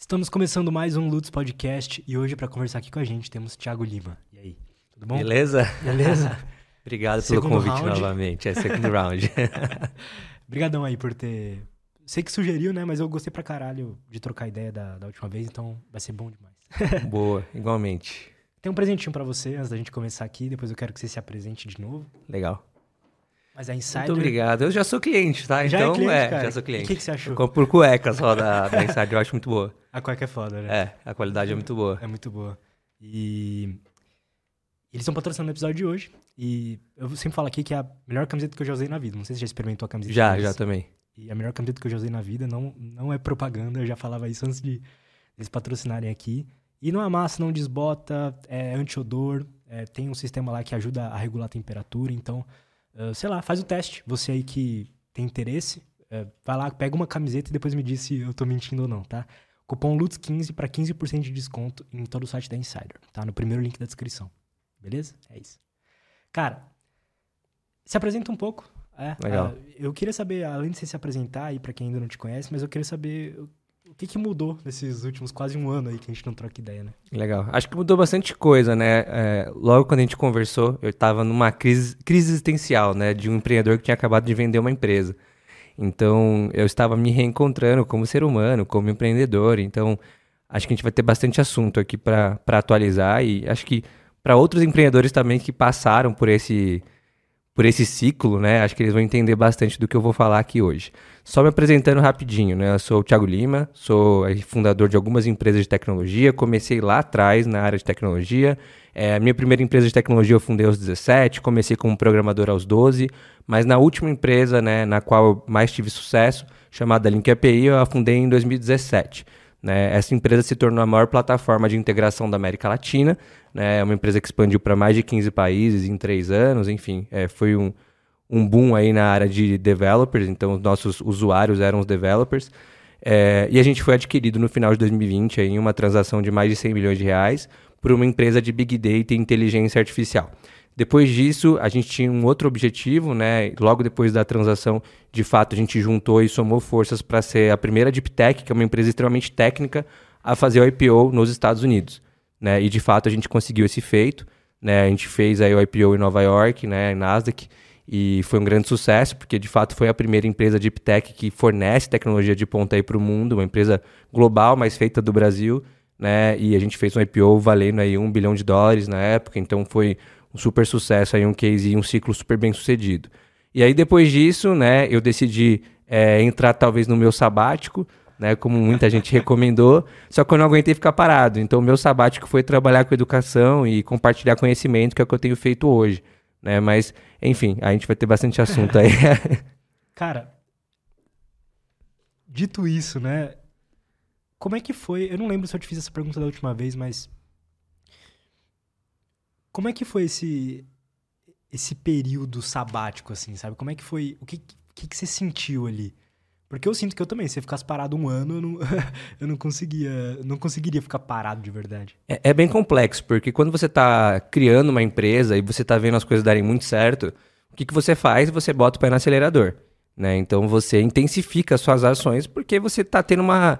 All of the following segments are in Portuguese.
Estamos começando mais um Lutz Podcast e hoje para conversar aqui com a gente temos Thiago Lima. E aí, tudo bom? Beleza? Beleza? Obrigado pelo Segundo convite round. novamente. É segundo round. Obrigadão aí por ter... Sei que sugeriu, né? Mas eu gostei pra caralho de trocar ideia da, da última vez, então vai ser bom demais. Boa, igualmente. Tem um presentinho pra você antes da gente começar aqui, depois eu quero que você se apresente de novo. Legal. Mas a Insider... Muito obrigado. Eu já sou cliente, tá? Já então, é cliente, cara? já sou cliente. o que, que você achou? Eu compro por cueca só da, da Insider, eu acho muito boa. A cueca é foda, né? É, a qualidade é muito boa. É muito boa. E eles estão patrocinando o episódio de hoje. E eu sempre falo aqui que é a melhor camiseta que eu já usei na vida. Não sei se você já experimentou a camiseta. Já, já também. E a melhor camiseta que eu já usei na vida não, não é propaganda. Eu já falava isso antes de eles patrocinarem aqui. E não amassa, não desbota, é anti-odor. é, tem um sistema lá que ajuda a regular a temperatura. Então, ah, sei lá, faz o teste. Você aí que tem interesse, é, vai lá, pega uma camiseta e depois me diz se eu tô mentindo ou não, tá? Cupom LUTS15 para 15% de desconto em todo o site da Insider, tá? No primeiro link da descrição. Beleza? É isso. Cara, se apresenta um pouco. É, Legal. ah, eu queria saber, além de você se apresentar aí pra quem ainda não te conhece, mas eu queria saber que, que mudou nesses últimos quase um ano aí que a gente não troca ideia, né? Legal. Acho que mudou bastante coisa, né? É, logo quando a gente conversou, eu estava numa crise, crise existencial, né? De um empreendedor que tinha acabado de vender uma empresa. Então, eu estava me reencontrando como ser humano, como empreendedor. Então, acho que a gente vai ter bastante assunto aqui para atualizar e acho que para outros empreendedores também que passaram por esse por esse ciclo, né? Acho que eles vão entender bastante do que eu vou falar aqui hoje. Só me apresentando rapidinho, né? Eu sou o Thiago Lima, sou fundador de algumas empresas de tecnologia. Comecei lá atrás na área de tecnologia. É, minha primeira empresa de tecnologia eu fundei aos 17, comecei como programador aos 12, mas na última empresa, né, na qual eu mais tive sucesso, chamada Link API, eu a fundei em 2017. Né? Essa empresa se tornou a maior plataforma de integração da América Latina. Né? É uma empresa que expandiu para mais de 15 países em três anos. Enfim, é, foi um, um boom aí na área de developers. Então, os nossos usuários eram os developers. É, e a gente foi adquirido no final de 2020 aí, em uma transação de mais de 100 milhões de reais por uma empresa de Big Data e inteligência artificial. Depois disso, a gente tinha um outro objetivo, né? Logo depois da transação, de fato, a gente juntou e somou forças para ser a primeira Deep Tech, que é uma empresa extremamente técnica, a fazer o IPO nos Estados Unidos. Né? E de fato a gente conseguiu esse feito. Né? A gente fez aí o IPO em Nova York, né? em Nasdaq, e foi um grande sucesso, porque de fato foi a primeira empresa Deep Tech que fornece tecnologia de ponta aí para o mundo, uma empresa global, mas feita do Brasil. Né? E a gente fez um IPO valendo aí um bilhão de dólares na época, então foi um super sucesso aí, um case e um ciclo super bem sucedido. E aí depois disso, né, eu decidi é, entrar talvez no meu sabático, né, como muita gente recomendou, só que eu não aguentei ficar parado. Então o meu sabático foi trabalhar com educação e compartilhar conhecimento, que é o que eu tenho feito hoje. Né? Mas, enfim, a gente vai ter bastante assunto aí. Cara, dito isso, né? Como é que foi? Eu não lembro se eu te fiz essa pergunta da última vez, mas. Como é que foi esse esse período sabático, assim, sabe? Como é que foi? O que, que, que você sentiu ali? Porque eu sinto que eu também, se eu ficasse parado um ano, eu não, eu não conseguia. Não conseguiria ficar parado de verdade. É, é bem complexo, porque quando você está criando uma empresa e você está vendo as coisas darem muito certo, o que, que você faz? Você bota o pé no acelerador. Né? Então você intensifica as suas ações porque você está tendo uma,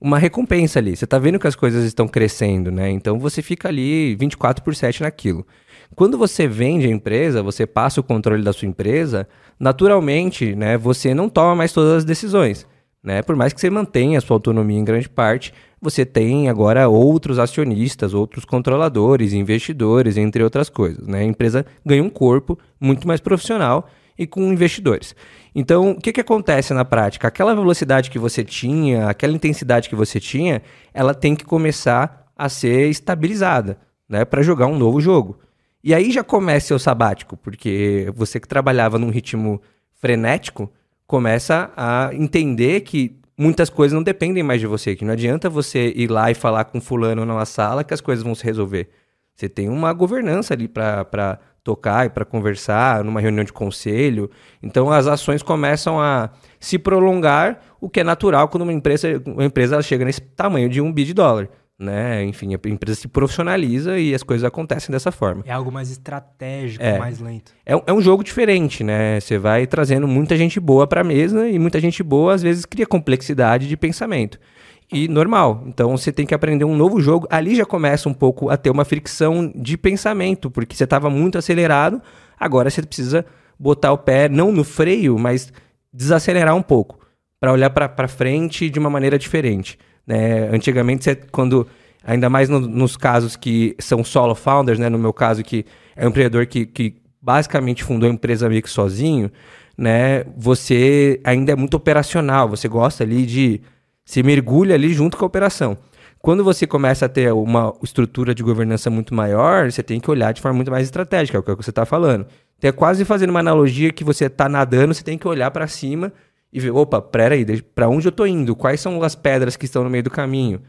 uma recompensa ali. Você está vendo que as coisas estão crescendo, né? Então você fica ali 24 por 7 naquilo. Quando você vende a empresa, você passa o controle da sua empresa, naturalmente, né, você não toma mais todas as decisões. Né? Por mais que você mantenha a sua autonomia em grande parte, você tem agora outros acionistas, outros controladores, investidores, entre outras coisas. Né? A empresa ganha um corpo muito mais profissional e com investidores. Então, o que, que acontece na prática? Aquela velocidade que você tinha, aquela intensidade que você tinha, ela tem que começar a ser estabilizada né? para jogar um novo jogo. E aí já começa seu sabático, porque você que trabalhava num ritmo frenético começa a entender que muitas coisas não dependem mais de você, que não adianta você ir lá e falar com fulano numa sala que as coisas vão se resolver. Você tem uma governança ali para tocar e para conversar numa reunião de conselho. Então as ações começam a se prolongar, o que é natural quando uma empresa, uma empresa chega nesse tamanho de um bi de dólar né? Enfim, a empresa se profissionaliza e as coisas acontecem dessa forma. É algo mais estratégico, É. mais lento. É, é um jogo diferente, né? Você vai trazendo muita gente boa para a mesa e muita gente boa às vezes cria complexidade de pensamento. E normal. Então você tem que aprender um novo jogo. Ali já começa um pouco a ter uma fricção de pensamento, porque você estava muito acelerado, agora você precisa botar o pé não no freio, mas desacelerar um pouco, para olhar para frente de uma maneira diferente. Né? Antigamente, você, quando ainda mais no, nos casos que são solo founders, né? no meu caso que é um empreendedor que, que basicamente fundou a empresa meio que sozinho, né? Você ainda é muito operacional, você gosta ali de se mergulha ali junto com a operação. Quando você começa a ter uma estrutura de governança muito maior, você tem que olhar de forma muito mais estratégica, é o que você está falando. Então é quase fazendo uma analogia que você está nadando, você tem que olhar para cima e ver, opa, peraí, para onde eu estou indo? Quais são as pedras que estão no meio do caminho?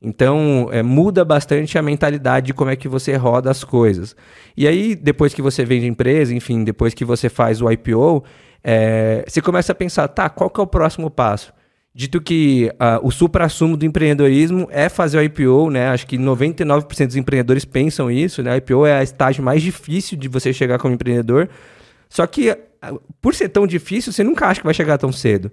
Então, é, muda bastante a mentalidade de como é que você roda as coisas. E aí, depois que você vende a empresa, enfim, depois que você faz o IPO, é, você começa a pensar, tá, qual que é o próximo passo? Dito que uh, o supra-sumo do empreendedorismo é fazer o IPO, né? Acho que 99% dos empreendedores pensam isso, né? O IPO é a estágio mais difícil de você chegar como empreendedor. Só que, uh, por ser tão difícil, você nunca acha que vai chegar tão cedo.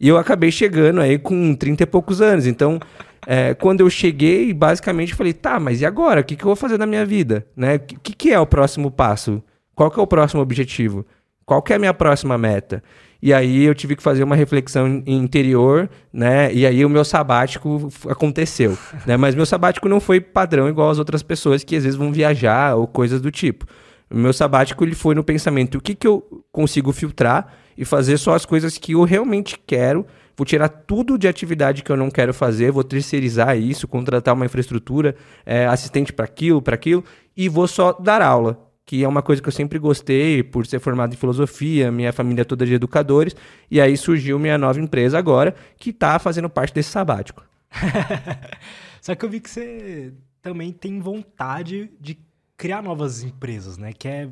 E eu acabei chegando aí com 30 e poucos anos. Então, é, quando eu cheguei, basicamente falei, tá, mas e agora? O que, que eu vou fazer na minha vida? Né? O que, que é o próximo passo? Qual que é o próximo objetivo? Qual que é a minha próxima meta? E aí eu tive que fazer uma reflexão interior, né? E aí o meu sabático aconteceu, né? Mas meu sabático não foi padrão igual as outras pessoas que às vezes vão viajar ou coisas do tipo. O meu sabático ele foi no pensamento, o que, que eu consigo filtrar e fazer só as coisas que eu realmente quero. Vou tirar tudo de atividade que eu não quero fazer, vou terceirizar isso, contratar uma infraestrutura, é, assistente para aquilo, para aquilo, e vou só dar aula, que é uma coisa que eu sempre gostei, por ser formado em filosofia, minha família toda de educadores, e aí surgiu minha nova empresa agora, que está fazendo parte desse sabático. Só que eu vi que você também tem vontade de criar novas empresas, né? Quer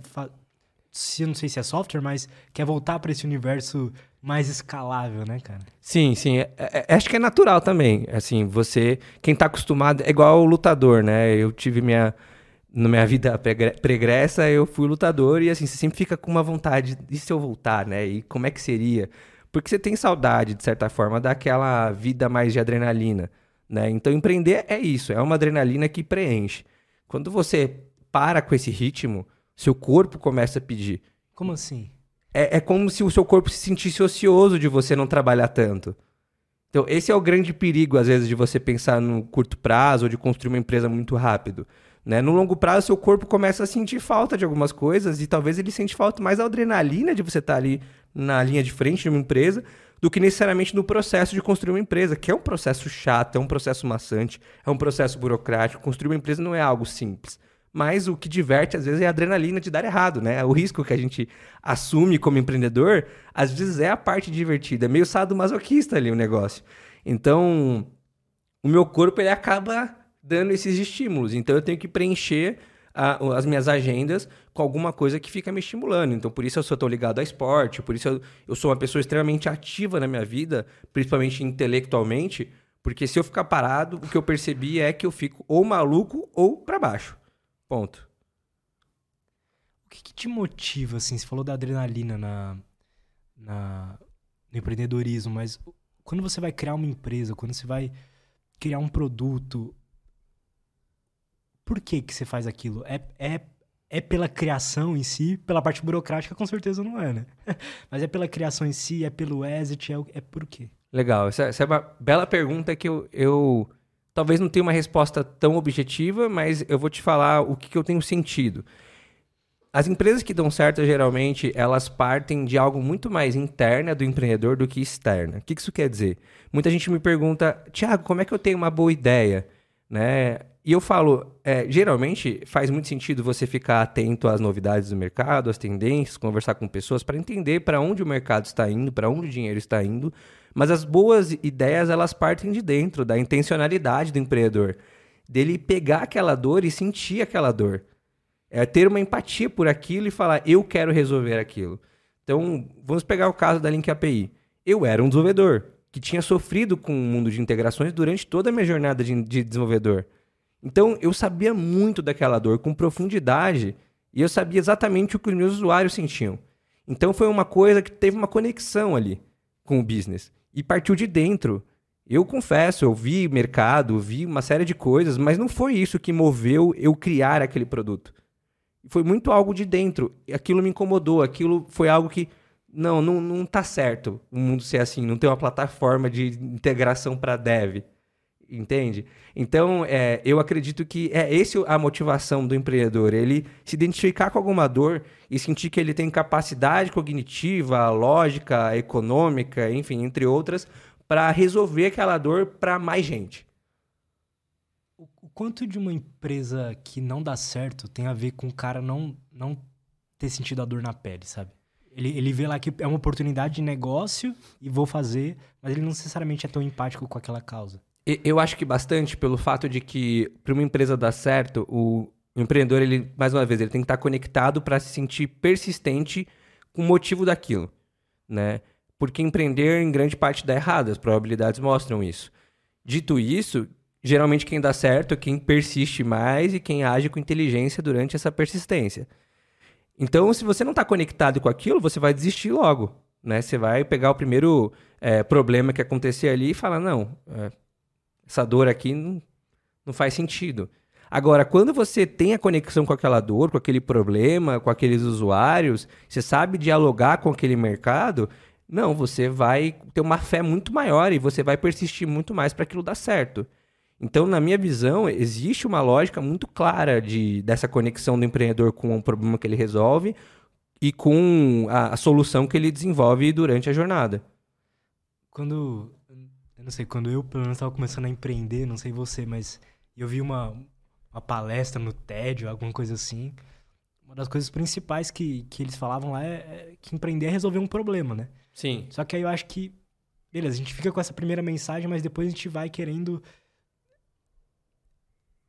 se eu não sei se é software, mas quer voltar para esse universo mais escalável, né, cara? Sim, sim. É, é, é, acho que é natural também. Assim, você, quem tá acostumado, é igual o lutador, né? Eu tive minha na minha vida pregressa, eu fui lutador e assim, você sempre fica com uma vontade, e se eu voltar, né? E como é que seria? Porque você tem saudade, de certa forma, daquela vida mais de adrenalina, né? Então, empreender é isso, é uma adrenalina que preenche. Quando você para com esse ritmo, seu corpo começa a pedir. Como assim? É, é como se o seu corpo se sentisse ocioso de você não trabalhar tanto. Então, esse é o grande perigo, às vezes, de você pensar no curto prazo ou de construir uma empresa muito rápido. Né? No longo prazo, seu corpo começa a sentir falta de algumas coisas e talvez ele sente falta mais da adrenalina de você estar ali na linha de frente de uma empresa do que necessariamente no processo de construir uma empresa, que é um processo chato, é um processo maçante, é um processo burocrático. Construir uma empresa não é algo simples mas o que diverte às vezes é a adrenalina de dar errado, né? O risco que a gente assume como empreendedor, às vezes é a parte divertida, é meio sadomasoquista ali o negócio. Então, o meu corpo ele acaba dando esses estímulos, então eu tenho que preencher a, as minhas agendas com alguma coisa que fica me estimulando. Então, por isso eu sou tão ligado a esporte, por isso eu, eu sou uma pessoa extremamente ativa na minha vida, principalmente intelectualmente, porque se eu ficar parado, o que eu percebi é que eu fico ou maluco ou para baixo. Ponto. O que, que, te motiva, assim? Você falou da adrenalina na, na, no empreendedorismo, mas quando você vai criar uma empresa, quando você vai criar um produto, por que que você faz aquilo? É, é, é pela criação em si? Pela parte burocrática, com certeza não é, né? mas é pela criação em si, é pelo exit, é, é por quê? Legal. Essa, essa é uma bela pergunta que eu, eu Talvez não tenha uma resposta tão objetiva, mas eu vou te falar o que, que eu tenho sentido. As empresas que dão certo, geralmente, elas partem de algo muito mais interna do empreendedor do que externa. O que isso quer dizer? Muita gente me pergunta, Tiago, como é que eu tenho uma boa ideia? Né? E eu falo, é, geralmente faz muito sentido você ficar atento às novidades do mercado, às tendências, conversar com pessoas para entender para onde o mercado está indo, para onde o dinheiro está indo, mas as boas ideias, elas partem de dentro, da intencionalidade do empreendedor. Dele pegar aquela dor e sentir aquela dor. É ter uma empatia por aquilo e falar, eu quero resolver aquilo. Então, vamos pegar o caso da Link API. Eu era um desenvolvedor que tinha sofrido com o mundo de integrações durante toda a minha jornada de, de desenvolvedor. Então, eu sabia muito daquela dor com profundidade e eu sabia exatamente o que os meus usuários sentiam. Então, foi uma coisa que teve uma conexão ali com o business e partiu de dentro. Eu confesso, eu vi mercado, vi uma série de coisas, mas não foi isso que moveu eu criar aquele produto. Foi muito algo de dentro. Aquilo me incomodou, aquilo foi algo que não, não, não tá certo o mundo ser assim, não tem uma plataforma de integração para dev. Entende? Então, é, eu acredito que é esse a motivação do empreendedor. Ele se identificar com alguma dor e sentir que ele tem capacidade cognitiva, lógica, econômica, enfim, entre outras, para resolver aquela dor para mais gente. O, quanto de uma empresa que não dá certo tem a ver com o cara não, não ter sentido a dor na pele, sabe? Ele, ele vê lá que é uma oportunidade de negócio e vou fazer, mas ele não necessariamente é tão empático com aquela causa. Eu acho que bastante pelo fato de que para uma empresa dar certo, o empreendedor, ele mais uma vez, ele tem que estar conectado para se sentir persistente com o motivo daquilo, né? porque empreender em grande parte dá errado, as probabilidades mostram isso. Dito isso, geralmente quem dá certo é quem persiste mais e quem age com inteligência durante essa persistência. Então, se você não está conectado com aquilo, você vai desistir logo. Né? Você vai pegar o primeiro é, problema que acontecer ali e falar: não, é, essa dor aqui não, não faz sentido. Agora, quando você tem a conexão com aquela dor, com aquele problema, com aqueles usuários, você sabe dialogar com aquele mercado, não, você vai ter uma fé muito maior e você vai persistir muito mais para aquilo dar certo. Então, na minha visão, existe uma lógica muito clara de, dessa conexão do empreendedor com o problema que ele resolve e com a, a solução que ele desenvolve durante a jornada. Quando, não sei, quando eu pelo menos estava começando a empreender, não sei você, mas eu vi uma, uma palestra no TED, alguma coisa assim. Uma das coisas principais que, que eles falavam lá é, é que empreender é resolver um problema, né? Sim. Só que aí eu acho que, beleza, a gente fica com essa primeira mensagem, mas depois a gente vai querendo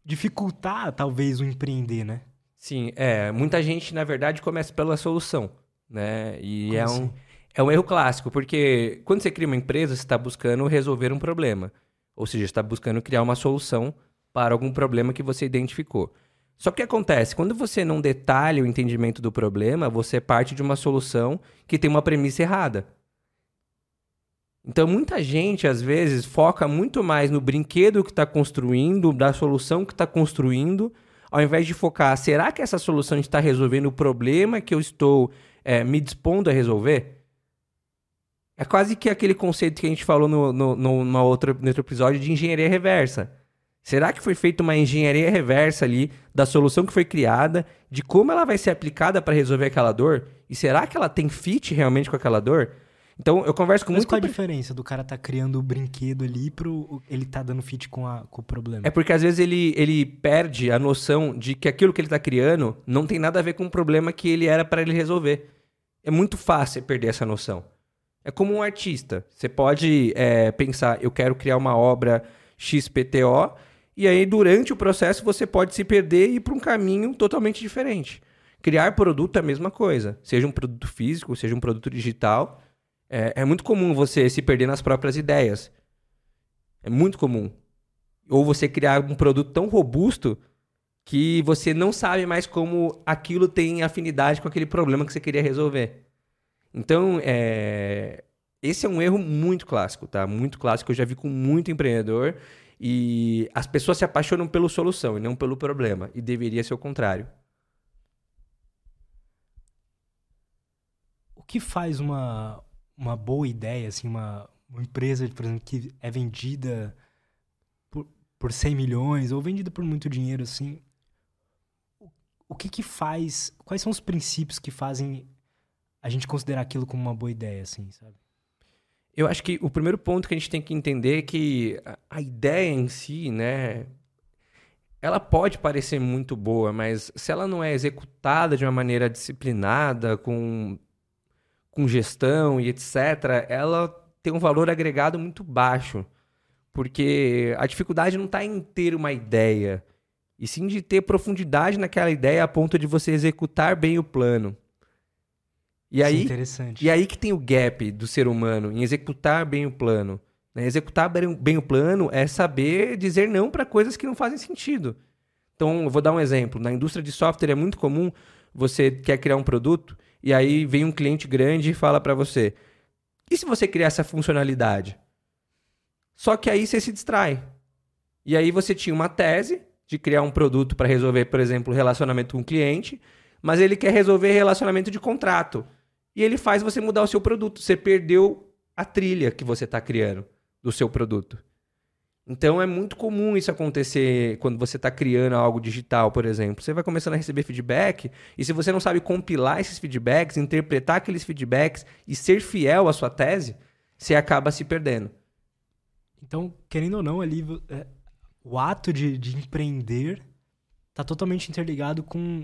dificultar, talvez, o empreender, né? Sim, é. Muita gente, na verdade, começa pela solução, né? E é um, é um erro clássico, porque quando você cria uma empresa, você está buscando resolver um problema. Ou seja, está buscando criar uma solução para algum problema que você identificou. Só que o que acontece? Quando você não detalha o entendimento do problema, você parte de uma solução que tem uma premissa errada. Então, muita gente, às vezes, foca muito mais no brinquedo que está construindo, da solução que está construindo, ao invés de focar, será que essa solução está resolvendo o problema que eu estou é, me dispondo a resolver? É quase que aquele conceito que a gente falou no, no, no, no, outro, no outro episódio de engenharia reversa. Será que foi feita uma engenharia reversa ali da solução que foi criada, de como ela vai ser aplicada para resolver aquela dor? E será que ela tem fit realmente com aquela dor? Então, eu converso com Mas muito... qual a diferença do cara tá criando o brinquedo ali pro ele tá dando fit com, a, com o problema? É porque às vezes ele, ele perde a noção de que aquilo que ele tá criando não tem nada a ver com o problema que ele era para ele resolver. É muito fácil perder essa noção. É como um artista. Você pode é, pensar, eu quero criar uma obra XPTO, e aí durante o processo você pode se perder e ir para um caminho totalmente diferente. Criar produto é a mesma coisa. Seja um produto físico, seja um produto digital é, é muito comum você se perder nas próprias ideias. É muito comum. Ou você criar um produto tão robusto que você não sabe mais como aquilo tem afinidade com aquele problema que você queria resolver. Então, é... esse é um erro muito clássico, tá? Muito clássico. Eu já vi com muito empreendedor e as pessoas se apaixonam pela solução e não pelo problema. E deveria ser o contrário. O que faz uma, uma boa ideia, assim, uma, uma empresa, por exemplo, que é vendida por, por 100 milhões ou vendida por muito dinheiro, assim, o, o que que faz, quais são os princípios que fazem a gente considerar aquilo como uma boa ideia, assim, sabe? Eu acho que o primeiro ponto que a gente tem que entender é que a ideia em si, né, ela pode parecer muito boa, mas se ela não é executada de uma maneira disciplinada, com com gestão e etc., ela tem um valor agregado muito baixo. Porque a dificuldade não está em ter uma ideia, e sim de ter profundidade naquela ideia a ponto de você executar bem o plano. E aí, interessante. E aí que tem o gap do ser humano em executar bem o plano. Né? Executar bem o plano é saber dizer não para coisas que não fazem sentido. Então, eu vou dar um exemplo. Na indústria de software é muito comum você quer criar um produto e aí vem um cliente grande e fala para você: e se você criar essa funcionalidade? Só que aí você se distrai. E aí você tinha uma tese de criar um produto para resolver, por exemplo, relacionamento com o cliente, mas ele quer resolver relacionamento de contrato. E ele faz você mudar o seu produto. Você perdeu a trilha que você está criando do seu produto. Então é muito comum isso acontecer quando você está criando algo digital, por exemplo. Você vai começando a receber feedback e se você não sabe compilar esses feedbacks, interpretar aqueles feedbacks e ser fiel à sua tese, você acaba se perdendo. Então, querendo ou não, ali é, o ato de, de empreender está totalmente interligado com,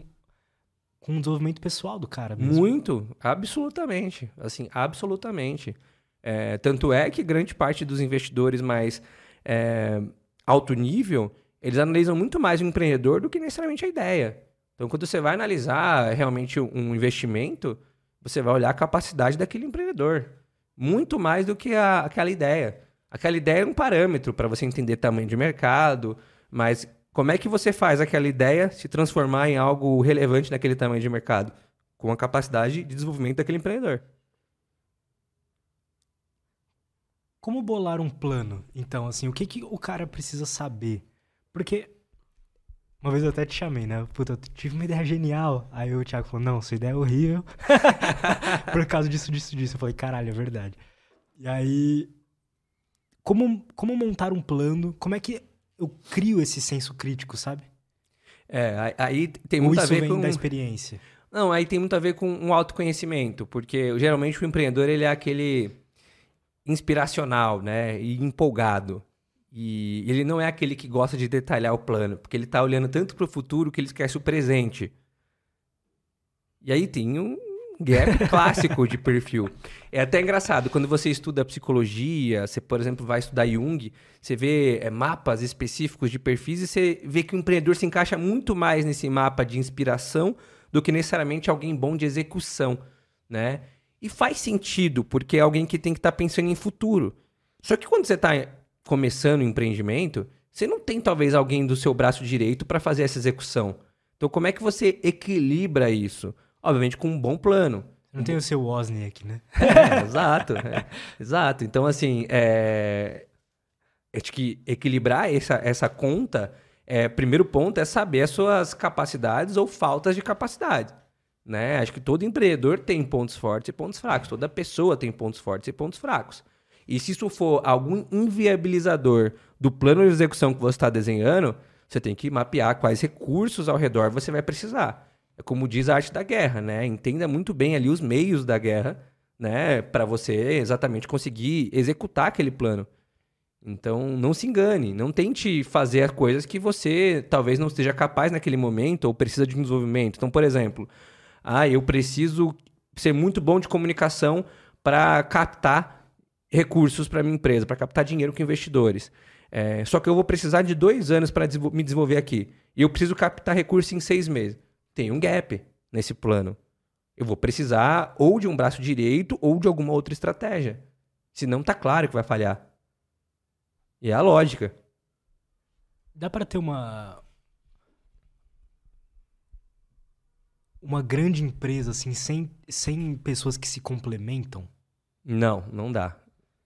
com o desenvolvimento pessoal do cara. Mesmo. Muito, absolutamente. Assim, absolutamente. É, tanto é que grande parte dos investidores mais é, alto nível, eles analisam muito mais o empreendedor do que necessariamente a ideia. Então, quando você vai analisar realmente um investimento, você vai olhar a capacidade daquele empreendedor. Muito mais do que a, aquela ideia. Aquela ideia é um parâmetro para você entender tamanho de mercado, mas como é que você faz aquela ideia se transformar em algo relevante naquele tamanho de mercado? Com a capacidade de desenvolvimento daquele empreendedor. Como bolar um plano? Então, assim, o que, que o cara precisa saber? Porque uma vez eu até te chamei, né? Puta, eu tive uma ideia genial. Aí o Thiago falou, não, sua ideia é horrível. Por causa disso, disso, disso. Eu falei, caralho, é verdade. E aí, como, como montar um plano? Como é que eu crio esse senso crítico, sabe? É, aí tem muito a ver com... da experiência? Não, aí tem muito a ver com um autoconhecimento. Porque, geralmente, o empreendedor, ele é aquele inspiracional, né? E empolgado. E ele não é aquele que gosta de detalhar o plano, porque ele está olhando tanto para o futuro que ele esquece o presente. E aí tem um gap clássico de perfil. É até engraçado, quando você estuda psicologia, você, por exemplo, vai estudar Jung, você vê é, mapas específicos de perfis e você vê que o empreendedor se encaixa muito mais nesse mapa de inspiração do que necessariamente alguém bom de execução, né? E faz sentido, porque é alguém que tem que estar tá pensando em futuro. Só que quando você está começando o um empreendimento, você não tem talvez alguém do seu braço direito para fazer essa execução. Então, como é que você equilibra isso? Obviamente com um bom plano. Não tem o seu Wozniak, né? É, exato. É, exato. Então, assim, é... acho que equilibrar essa, essa conta, é, primeiro ponto é saber as suas capacidades ou faltas de capacidade. Né? Acho que todo empreendedor tem pontos fortes e pontos fracos. Toda pessoa tem pontos fortes e pontos fracos. E se isso for algum inviabilizador do plano de execução que você está desenhando, você tem que mapear quais recursos ao redor você vai precisar. É como diz a arte da guerra, né? Entenda muito bem ali os meios da guerra, né? Para você exatamente conseguir executar aquele plano. Então, não se engane, não tente fazer coisas que você talvez não esteja capaz naquele momento ou precisa de um desenvolvimento. Então, por exemplo, ah, eu preciso ser muito bom de comunicação para captar recursos para minha empresa, para captar dinheiro com investidores. É, só que eu vou precisar de dois anos para me desenvolver aqui. E eu preciso captar recursos em seis meses. Tem um gap nesse plano. Eu vou precisar ou de um braço direito ou de alguma outra estratégia. Senão tá claro que vai falhar. E é a lógica. Dá para ter uma, uma grande empresa, assim, sem, sem pessoas que se complementam? Não, não dá.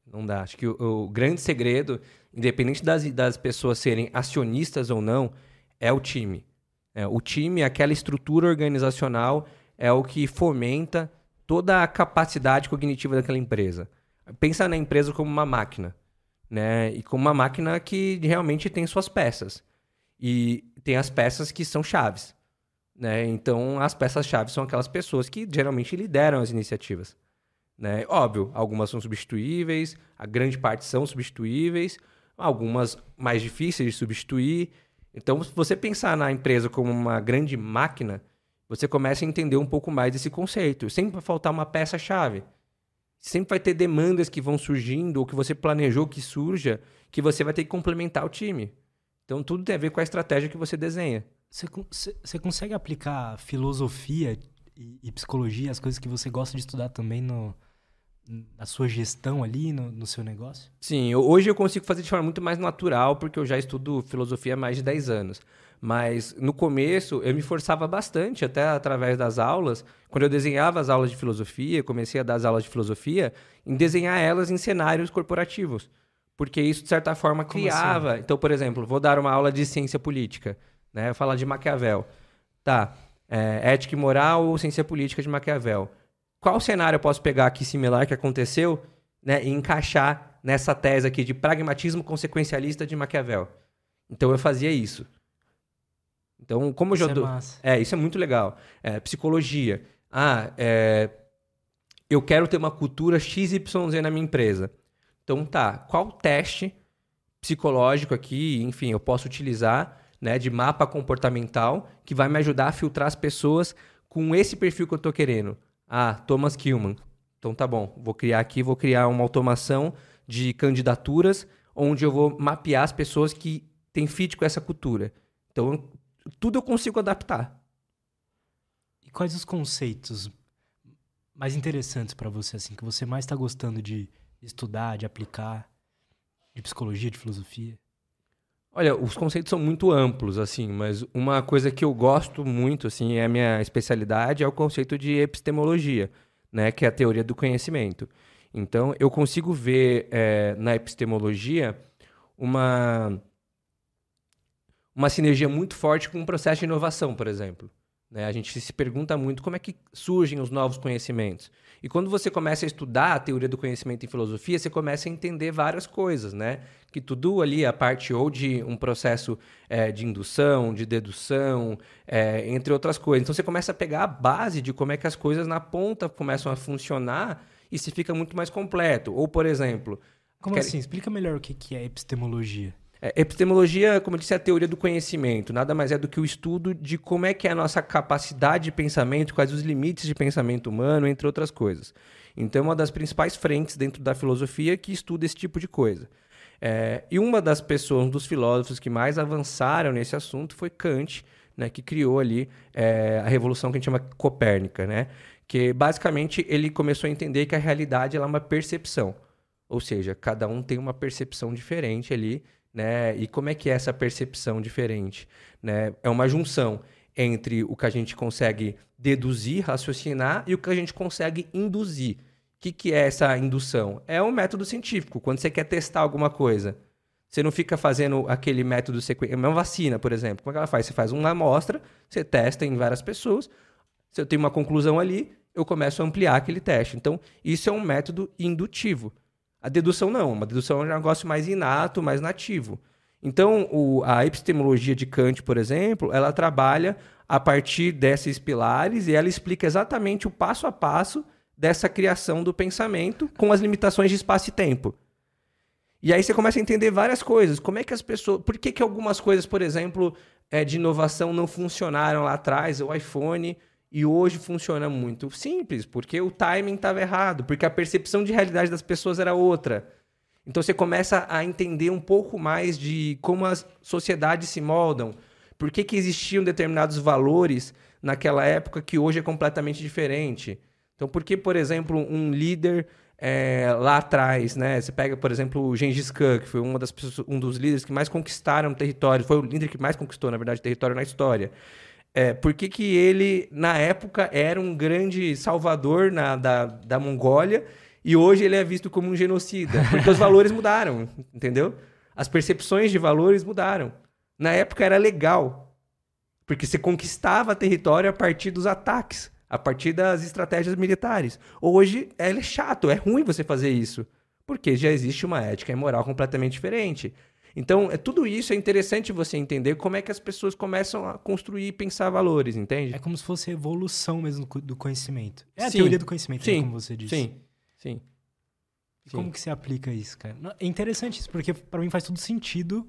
Não dá. Acho que o, o grande segredo, independente das, das pessoas serem acionistas ou não, é o time. É, o time, aquela estrutura organizacional, é o que fomenta toda a capacidade cognitiva daquela empresa. Pensa na empresa como uma máquina, né? E como uma máquina que realmente tem suas peças. E tem as peças que são chaves. Né? Então, as peças-chave são aquelas pessoas que geralmente lideram as iniciativas. Né? Óbvio, algumas são substituíveis, a grande parte são substituíveis, algumas mais difíceis de substituir. Então, se você pensar na empresa como uma grande máquina, você começa a entender um pouco mais desse conceito. Sempre vai faltar uma peça-chave. Sempre vai ter demandas que vão surgindo ou que você planejou que surja, que você vai ter que complementar o time. Então, tudo tem a ver com a estratégia que você desenha. Você consegue aplicar filosofia e, e, psicologia, as coisas que você gosta de estudar também no, na sua gestão ali, no, no, seu negócio? Sim, hoje eu consigo fazer de forma muito mais natural, porque eu já estudo filosofia há mais de 10 anos. Mas no começo eu me forçava bastante, até através das aulas. Quando eu desenhava as aulas de filosofia, comecei a dar as aulas de filosofia, em desenhar elas em cenários corporativos porque isso, de certa forma, Como criava. assim? Então, por exemplo, vou dar uma aula de ciência política, né? Falar de Maquiavel. Tá, é, ética e moral ou ciência política de Maquiavel. Qual cenário eu posso pegar aqui similar que aconteceu né, e encaixar nessa tese aqui de pragmatismo consequencialista de Maquiavel? Então, eu fazia isso. Então, como eu já Isso é dou... massa. É, isso é muito legal. É, psicologia. Ah, é, eu quero ter uma cultura XYZ na minha empresa. Então tá, qual teste psicológico aqui, enfim, eu posso utilizar, né, de mapa comportamental que vai me ajudar a filtrar as pessoas com esse perfil que eu tô querendo. Ah, Thomas Kilman. Então tá bom, vou criar aqui, vou criar uma automação de candidaturas onde eu vou mapear as pessoas que têm fit com essa cultura. Então, eu- tudo eu consigo adaptar. E quais os conceitos mais interessantes pra você, assim, que você mais tá gostando de estudar, de aplicar, de psicologia, de filosofia? Olha, os conceitos são muito amplos, assim, mas uma coisa que eu gosto muito, assim, é a minha especialidade, é o conceito de epistemologia, né, que é a teoria do conhecimento. Então, eu consigo ver eh, na epistemologia uma, uma sinergia muito forte com o processo de inovação, por exemplo. Né? A gente se pergunta muito como é que surgem os novos conhecimentos. E quando você começa a estudar a teoria do conhecimento em filosofia, você começa a entender várias coisas, né? Que tudo ali é parte ou de um processo eh, de indução, de dedução, eh, entre outras coisas. Então você começa a pegar a base de como é que as coisas na ponta começam a funcionar e se fica muito mais completo. Ou, por exemplo, Como Quer- assim? Explica melhor o que é epistemologia. É, epistemologia, como eu disse, é a teoria do conhecimento. Nada mais é do que o estudo de como é que é a nossa capacidade de pensamento, quais os limites de pensamento humano, entre outras coisas. Então, é uma das principais frentes dentro da filosofia que estuda esse tipo de coisa. É, e uma das pessoas, um dos filósofos que mais avançaram nesse assunto foi Kant, né, que criou ali é, a revolução que a gente chama copérnica, né? Que basicamente ele começou a entender que a realidade é uma percepção. Ou seja, cada um tem uma percepção diferente ali, né? E como é que é essa percepção diferente? Né? É uma junção entre o que a gente consegue deduzir, raciocinar e o que a gente consegue induzir. O que, que é essa indução? É um método científico. Quando você quer testar alguma coisa, você não fica fazendo aquele método sequencial. Uma vacina, por exemplo. Como é que ela faz? Você faz uma amostra, você testa em várias pessoas. Se eu tenho uma conclusão ali, eu começo a ampliar aquele teste. Então, isso é um método indutivo. A dedução não. Uma dedução é um negócio mais inato, mais nativo. Então, o- a epistemologia de Kant, por exemplo, ela trabalha a partir desses pilares e ela explica exatamente o passo a passo dessa criação do pensamento com as limitações de espaço e tempo. E aí você começa a entender várias coisas. Como é que as pessoas. Por que, que algumas coisas, por exemplo, é, de inovação não funcionaram lá atrás, o iPhone, e hoje funciona muito? Simples, porque o timing estava errado, porque a percepção de realidade das pessoas era outra. Então você começa a entender um pouco mais de como as sociedades se moldam, por que, que existiam determinados valores naquela época que hoje é completamente diferente. Então, por que, por exemplo, um líder é, lá atrás, né? Você pega, por exemplo, o Gengis Khan, que foi uma das pessoas, um dos líderes que mais conquistaram território, foi o líder que mais conquistou, na verdade, território na história. É, por que, que ele, na época, era um grande salvador na, da, da Mongólia e hoje ele é visto como um genocida? Porque os valores mudaram, entendeu? As percepções de valores mudaram. Na época era legal, porque você conquistava território a partir dos ataques, a partir das estratégias militares. Hoje é chato, é ruim você fazer isso, porque já existe uma ética e moral completamente diferente. Então, é, tudo isso é interessante você entender como é que as pessoas começam a construir e pensar valores, entende? É como se fosse a evolução mesmo do co- do conhecimento. É a Sim. teoria do conhecimento, né, Sim. como você disse. Sim, sim. E como que você aplica isso, cara? É interessante isso, porque pra mim faz todo sentido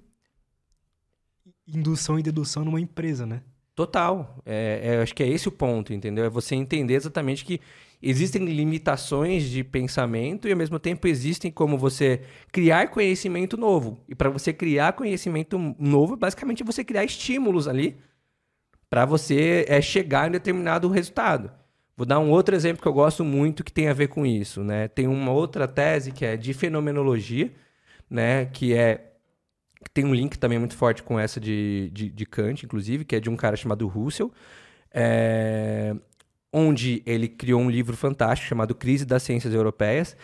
indução e dedução numa empresa, né? Total. É, é, acho que é esse o ponto, entendeu? É você entender exatamente que existem limitações de pensamento e, ao mesmo tempo, existem como você criar conhecimento novo. E para você criar conhecimento novo, basicamente, você criar estímulos ali para você é, chegar em determinado resultado. Vou dar um outro exemplo que eu gosto muito que tem a ver com isso. Né? Tem uma outra tese que é de fenomenologia, né? que é que tem um link também muito forte com essa de, de, de Kant, inclusive, que é de um cara chamado Russell, é, onde ele criou um livro fantástico chamado Crise das Ciências Europeias,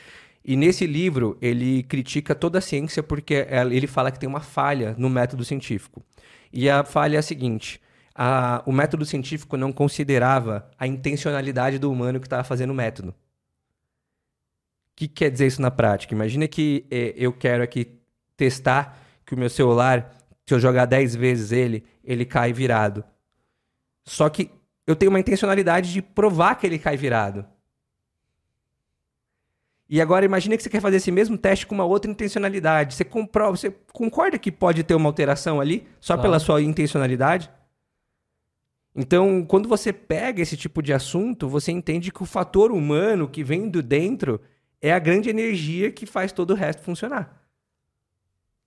E nesse livro, ele critica toda a ciência porque ele fala que tem uma falha no método científico. E a falha é a seguinte: a, o método científico não considerava a intencionalidade do humano que estava fazendo o método. O que quer dizer isso na prática? Imagina que eh, eu quero aqui testar que o meu celular, se eu jogar 10 vezes ele, ele cai virado. Só que eu tenho uma intencionalidade de provar que ele cai virado. E agora imagine que você quer fazer esse mesmo teste com uma outra intencionalidade. Você comprova, você concorda que pode ter uma alteração ali só claro. pela sua intencionalidade? Então, quando você pega esse tipo de assunto, você entende que o fator humano que vem do dentro é a grande energia que faz todo o resto funcionar.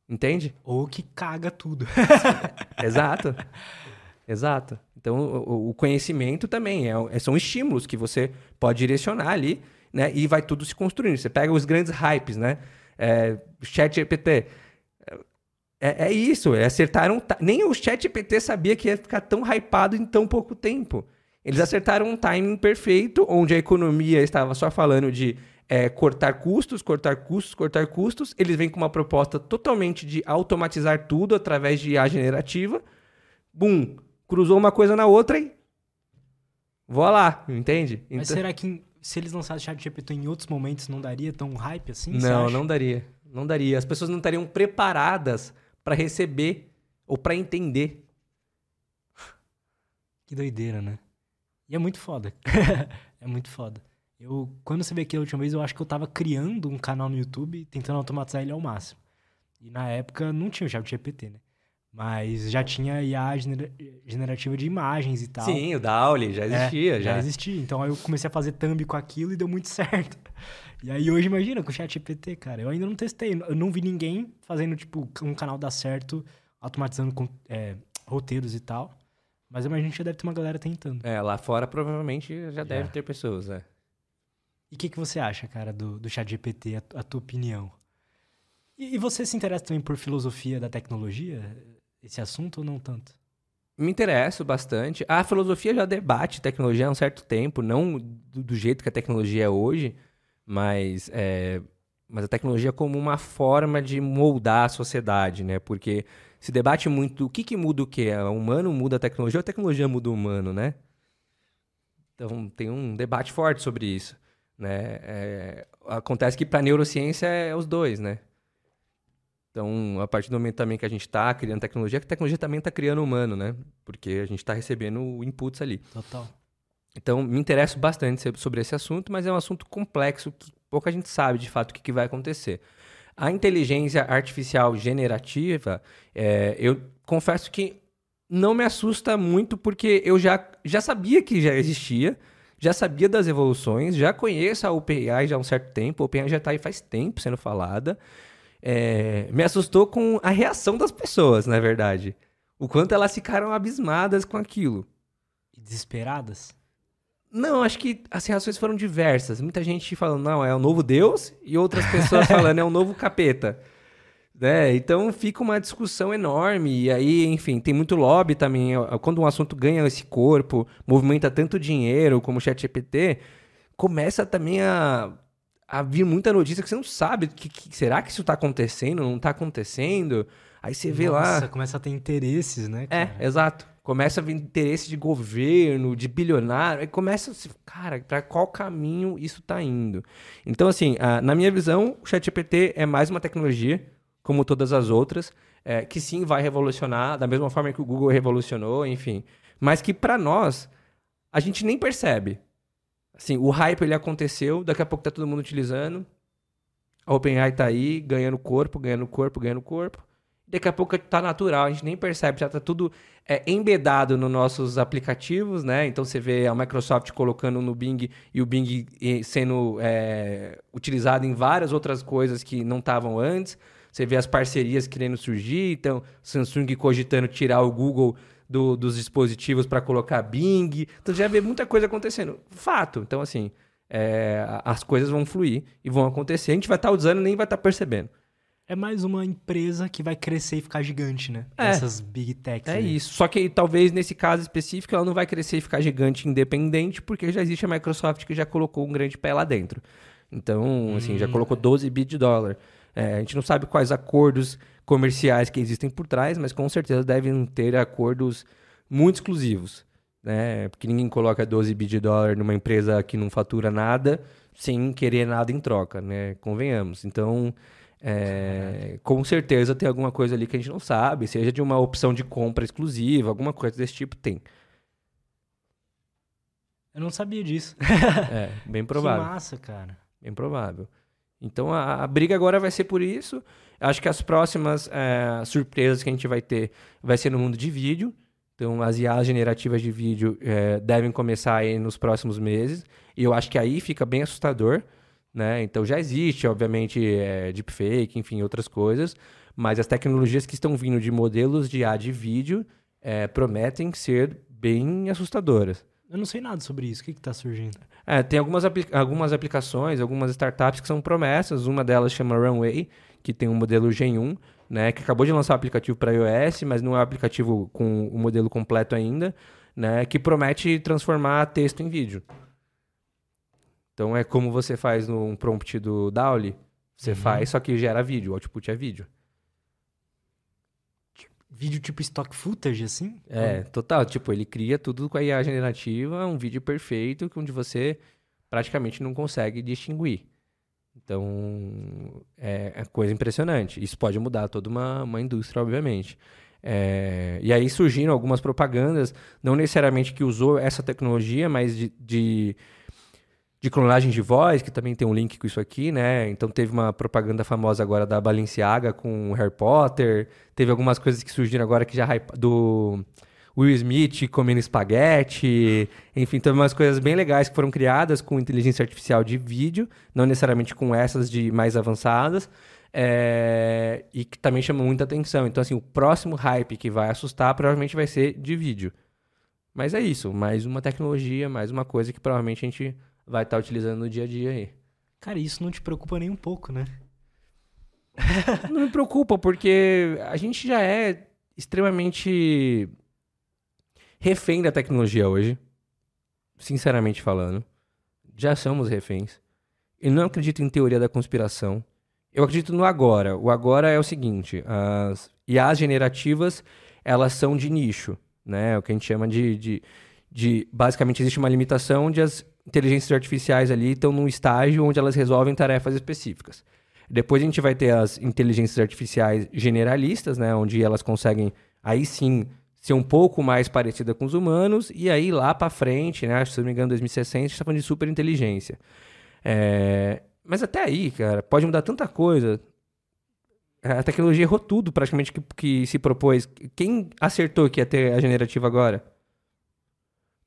Entende? Ou que caga tudo. Exato. Exato. Então, o, o conhecimento também é, é, são estímulos que você pode direcionar ali, né? E vai tudo se construindo. Você pega os grandes hypes, né? É, chat GPT. É, é, isso, é acertaram. Nem o chat GPT sabia que ia ficar tão hypado em tão pouco tempo. Eles acertaram um timing perfeito, onde a economia estava só falando de é, cortar custos, cortar custos, cortar custos. Eles vêm com uma proposta totalmente de automatizar tudo através de IA generativa. Bum! Cruzou uma coisa na outra e. Vou lá, entende? Mas então... será que se eles lançassem chat GPT em outros momentos não daria tão hype assim? Não, não daria. Não daria. As pessoas não estariam preparadas para receber ou para entender. Que doideira, né? E é muito foda. é muito foda. Eu, quando você veio aqui a última vez, eu acho que eu tava criando um canal no YouTube tentando automatizar ele ao máximo. E na época não tinha o chat GPT, né? Mas já tinha IA generativa de imagens e tal. Sim, o DALL-E já existia. É, já. já existia. Então aí eu comecei a fazer thumb com aquilo e deu muito certo. E aí hoje, imagina, com o chat GPT, cara. Eu ainda não testei. Eu não vi ninguém fazendo, tipo, um canal dar certo, automatizando com, é, roteiros e tal. Mas eu imagino que já deve ter uma galera tentando. É, lá fora provavelmente já deve ter pessoas, é. E o que, que você acha, cara, do, do chat GPT, a, a tua opinião? E, e você se interessa também por filosofia da tecnologia? Esse assunto ou não tanto? Me interesso bastante. A filosofia já debate tecnologia há um certo tempo, não do, do jeito que a tecnologia é hoje, mas, é, mas a tecnologia como uma forma de moldar a sociedade, né? Porque se debate muito o que, que muda o quê? O humano muda a tecnologia ou a tecnologia muda o humano, né? Então tem um debate forte sobre isso. Né? É, acontece que para a neurociência é os dois, né? Então, a partir do momento também que a gente está criando tecnologia, que a tecnologia também está criando humano, né? Porque a gente está recebendo inputs ali. Total. Então, me interesso bastante sobre esse assunto, mas é um assunto complexo que pouca gente sabe de fato o que, que vai acontecer. A inteligência artificial generativa, é, eu confesso que não me assusta muito, porque eu já, já sabia que já existia, já sabia das evoluções, já conheço a OpenAI já há um certo tempo, a OpenAI já está aí faz tempo sendo falada é, me assustou com a reação das pessoas, na verdade. O quanto elas ficaram abismadas com aquilo. Desesperadas? Não, acho que as reações foram diversas. Muita gente falando, não, é o novo Deus, e outras pessoas falando, é o novo capeta. Né? Então fica uma discussão enorme. E aí, enfim, tem muito lobby também. Quando um assunto ganha esse corpo, movimenta tanto dinheiro como o ChatGPT, começa também a havia muita notícia que você não sabe. Que, que será que isso está acontecendo? Não está acontecendo? Aí você vê Nossa, lá. começa a ter interesses, né? É, cara? É, exato. Começa a vir interesse de governo, de bilionário. Aí começa a cara, para qual caminho isso está indo? Então, assim, na minha visão, o ChatGPT é mais uma tecnologia, como todas as outras, é, que sim vai revolucionar, da mesma forma que o Google revolucionou, enfim. Mas que para nós, a gente nem percebe. Assim, o hype ele aconteceu, daqui a pouco tá todo mundo utilizando. A OpenAI tá aí, ganhando corpo, ganhando corpo, ganhando corpo. Daqui a pouco tá natural, a gente nem percebe, já tá tudo é, embedado nos nossos aplicativos, né? Então você vê a Microsoft colocando no Bing e o Bing sendo é, utilizado em várias outras coisas que não estavam antes. Você vê as parcerias querendo surgir, então Samsung cogitando tirar o Google do, dos dispositivos para colocar Bing. Então já vê muita coisa acontecendo. Fato. Então, assim, é, as coisas vão fluir e vão acontecer. A gente vai estar tá usando e nem vai estar tá percebendo. É mais uma empresa que vai crescer e ficar gigante, né? É. Essas big techs. É isso. Só que talvez nesse caso específico ela não vai crescer e ficar gigante independente, porque já existe a Microsoft que já colocou um grande pé lá dentro. Então, assim, já colocou 12 bi de dólar. É, a gente não sabe quais acordos comerciais que existem por trás, mas com certeza devem ter acordos muito exclusivos. Né? Porque ninguém coloca 12 bi de dólar numa empresa que não fatura nada sem querer nada em troca, né? Convenhamos. Então, é, com certeza tem alguma coisa ali que a gente não sabe, seja de uma opção de compra exclusiva, alguma coisa desse tipo, tem. Eu não sabia disso. é, bem provável. Que massa, cara. Bem provável. Então a, a, briga agora vai ser por isso. Acho que as próximas é, surpresas que a gente vai ter vai ser no mundo de vídeo. Então as IAs generativas de vídeo é, devem começar aí nos próximos meses. E eu acho que aí fica bem assustador. Né? Então já existe, obviamente, é, deepfake, enfim, outras coisas. Mas as tecnologias que estão vindo de modelos de IA de vídeo é, prometem ser bem assustadoras. Eu não sei nada sobre isso. O que está surgindo? É, tem algumas, apli algumas aplicações, algumas startups que são promessas. Uma delas chama Runway, que tem um modelo Gen 1, né, que acabou de lançar o um aplicativo para iOS, mas não é um aplicativo com o modelo completo ainda, né, que promete transformar texto em vídeo. Então é como você faz no prompt do DALI, você uhum. faz, só que gera vídeo, o output é vídeo. Vídeo tipo stock footage, assim? É, total. Tipo, ele cria tudo com a IA generativa, um vídeo perfeito, onde você praticamente não consegue distinguir. Então, é, é coisa impressionante. Isso pode mudar toda uma, uma indústria, obviamente. É, e aí surgiram algumas propagandas, não necessariamente que usou essa tecnologia, mas de, de de clonagem de voz, que também tem um link com isso aqui, né? Então teve uma propaganda famosa agora da Balenciaga com Harry Potter. Teve algumas coisas que surgiram agora que já do Will Smith comendo espaguete. Enfim, teve umas coisas bem legais que foram criadas com inteligência artificial de vídeo, não necessariamente com essas de mais avançadas. É... e que também chamam muita atenção. Então, assim, o próximo hype que vai assustar provavelmente vai ser de vídeo. Mas é isso, mais uma tecnologia, mais uma coisa que provavelmente a gente vai estar tá utilizando no dia a dia aí. Cara, isso não te preocupa nem um pouco, né? não me preocupa, porque a gente já é extremamente refém da tecnologia hoje. Sinceramente falando. Já somos reféns. Eu não acredito em teoria da conspiração. Eu acredito no agora. O agora é o seguinte: as IAs generativas elas são de nicho, né? O que a gente chama de, de, de basicamente existe uma limitação onde as inteligências artificiais ali estão num estágio onde elas resolvem tarefas específicas. Depois a gente vai ter as inteligências artificiais generalistas, né, onde elas conseguem aí sim ser um pouco mais parecida com os humanos e aí lá para frente, né, se não me engano, 2060 a gente está falando de super inteligência. É... Mas até aí, cara, pode mudar tanta coisa. A tecnologia errou tudo praticamente que, que se propôs. Quem acertou que ia ter a generativa agora?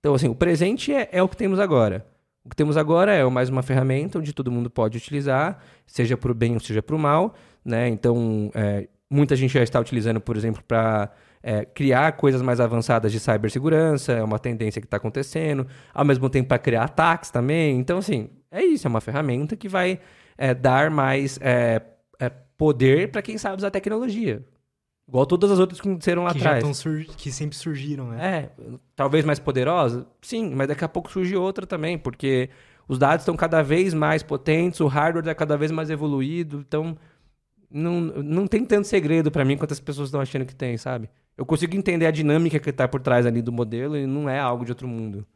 Então, assim, o presente é, é o que temos agora. O que temos agora é mais uma ferramenta onde todo mundo pode utilizar, seja para o bem ou seja para o mal. Né? Então, é, muita gente já está utilizando, por exemplo, para é, criar coisas mais avançadas de cibersegurança, é uma tendência que está acontecendo, ao mesmo tempo para criar ataques também. Então, assim, é isso, é uma ferramenta que vai é, dar mais é, é, poder para quem sabe usar tecnologia. Igual todas as outras que aconteceram lá que atrás. que sempre surgiram, né? É, talvez mais poderosa? Sim, mas daqui a pouco surge outra também, porque os dados estão cada vez mais potentes, o hardware é cada vez mais evoluído, então não, não tem tanto segredo para mim quanto as pessoas estão achando que tem, sabe? Eu consigo entender a dinâmica que está por trás ali do modelo e não é algo de outro mundo.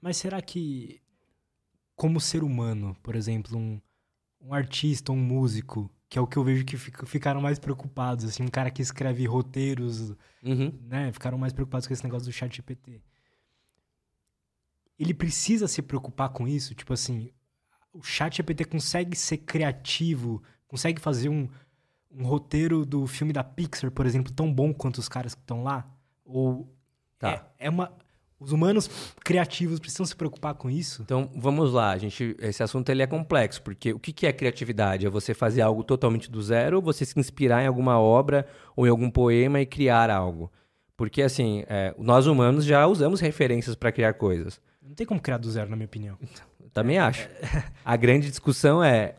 Mas será que, como ser humano, por exemplo, um, um artista, um músico, que é o que eu vejo que ficaram mais preocupados, assim, um cara que escreve roteiros, uhum. né, ficaram mais preocupados com esse negócio do chat GPT. Ele precisa se preocupar com isso, tipo assim, o chat GPT consegue ser criativo, consegue fazer um, um roteiro do filme da Pixar, por exemplo, tão bom quanto os caras que estão lá? Ou tá. é, é uma os humanos criativos precisam se preocupar com isso? Então, vamos lá. Gente, esse assunto ele é complexo, porque o que, que é criatividade? É você fazer algo totalmente do zero ou você se inspirar em alguma obra ou em algum poema e criar algo? Porque, assim, é, nós humanos já usamos referências para criar coisas. Não tem como criar do zero, na minha opinião. Também acho. A grande discussão é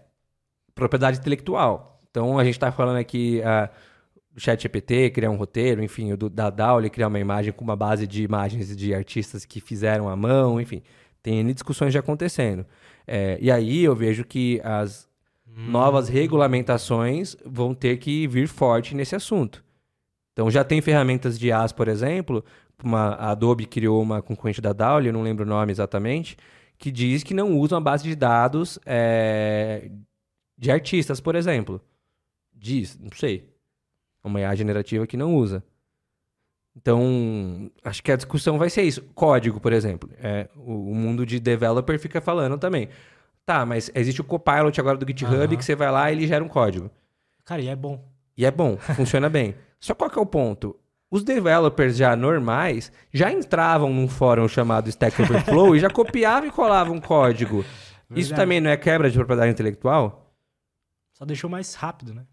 propriedade intelectual. Então, a gente está falando aqui... Uh, chat GPT, criar um roteiro, enfim, o do, da DAO, criar uma imagem com uma base de imagens de artistas que fizeram à mão, enfim. Tem discussões já acontecendo. É, e aí eu vejo que as novas regulamentações vão ter que vir forte nesse assunto. Então já tem ferramentas de IaaS, por exemplo, uma, a Adobe criou uma concorrente da Dowley, eu não lembro o nome exatamente, que diz que não usam a base de dados é, de artistas, por exemplo. Diz, não sei. Uma IA generativa que não usa. Então, acho que a discussão vai ser isso. Código, por exemplo. É, o, o mundo de developer fica falando também. Tá, mas existe o Copilot agora do GitHub Aham. que você vai lá e ele gera um código. Cara, e é bom. E é bom, funciona bem. Só qual que é o ponto? Os developers já normais já entravam num fórum chamado Stack Overflow e já copiavam e colavam código. Isso Verdade. também não é quebra de propriedade intelectual? Só deixou mais rápido, né?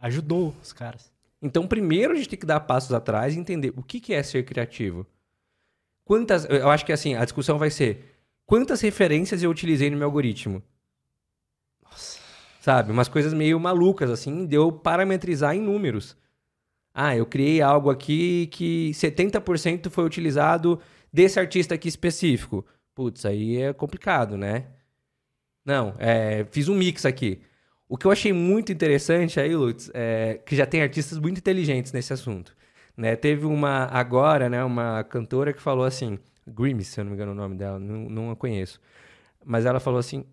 Ajudou os caras. Então, primeiro a gente tem que dar passos atrás e entender o que, que é ser criativo. Quantas. Eu acho que assim, a discussão vai ser: quantas referências eu utilizei no meu algoritmo? Sabe? Umas coisas meio malucas, assim, de eu parametrizar em números. Ah, eu criei algo aqui que 70% foi utilizado desse artista aqui específico. Putz, aí é complicado, né? Não, é, fiz um mix aqui. O que eu achei muito interessante aí, Lutz, é que já tem artistas muito inteligentes nesse assunto. Né? Teve uma agora, né, uma cantora que falou assim, Grimes, se eu não me engano o nome dela, não, não a conheço. Mas ela falou assim,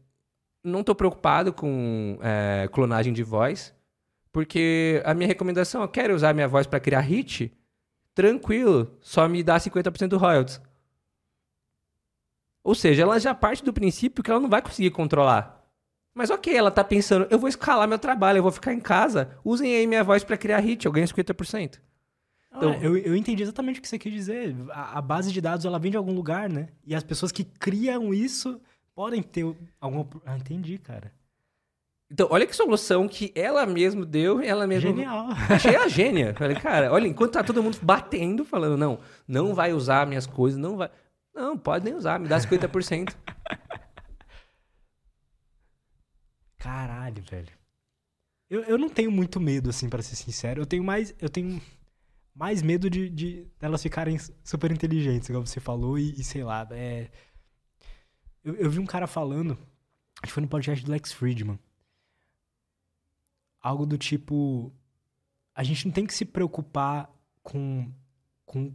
não tô preocupado com é, clonagem de voz, porque a minha recomendação, eu quero usar minha voz para criar hit, tranquilo, só me dá 50% do royalties. Ou seja, ela já parte do princípio que ela não vai conseguir controlar. Mas ok, ela tá pensando, eu vou escalar meu trabalho, eu vou ficar em casa, usem aí minha voz para criar hit, eu ganho 50%. Então- Ah, eu, eu entendi exatamente o que você quis dizer. A, a base de dados, ela vem de algum lugar, né? E as pessoas que criam isso podem ter alguma... Ah, entendi, cara. Então, olha que solução que ela mesma deu, ela mesma Genial. Achei a gênia. Falei, cara, olha, enquanto tá todo mundo batendo, falando, não, não vai usar minhas coisas, não vai. Não, pode nem usar, me dá 50%. Caralho, velho. Eu, eu não tenho muito medo, assim, pra ser sincero. Eu tenho mais... Eu tenho mais medo de, de delas ficarem super inteligentes, igual você falou, e, e sei lá, é... Eu, eu vi um cara falando, acho que foi no podcast do Lex Friedman, algo do tipo, a gente não tem que se preocupar com, com,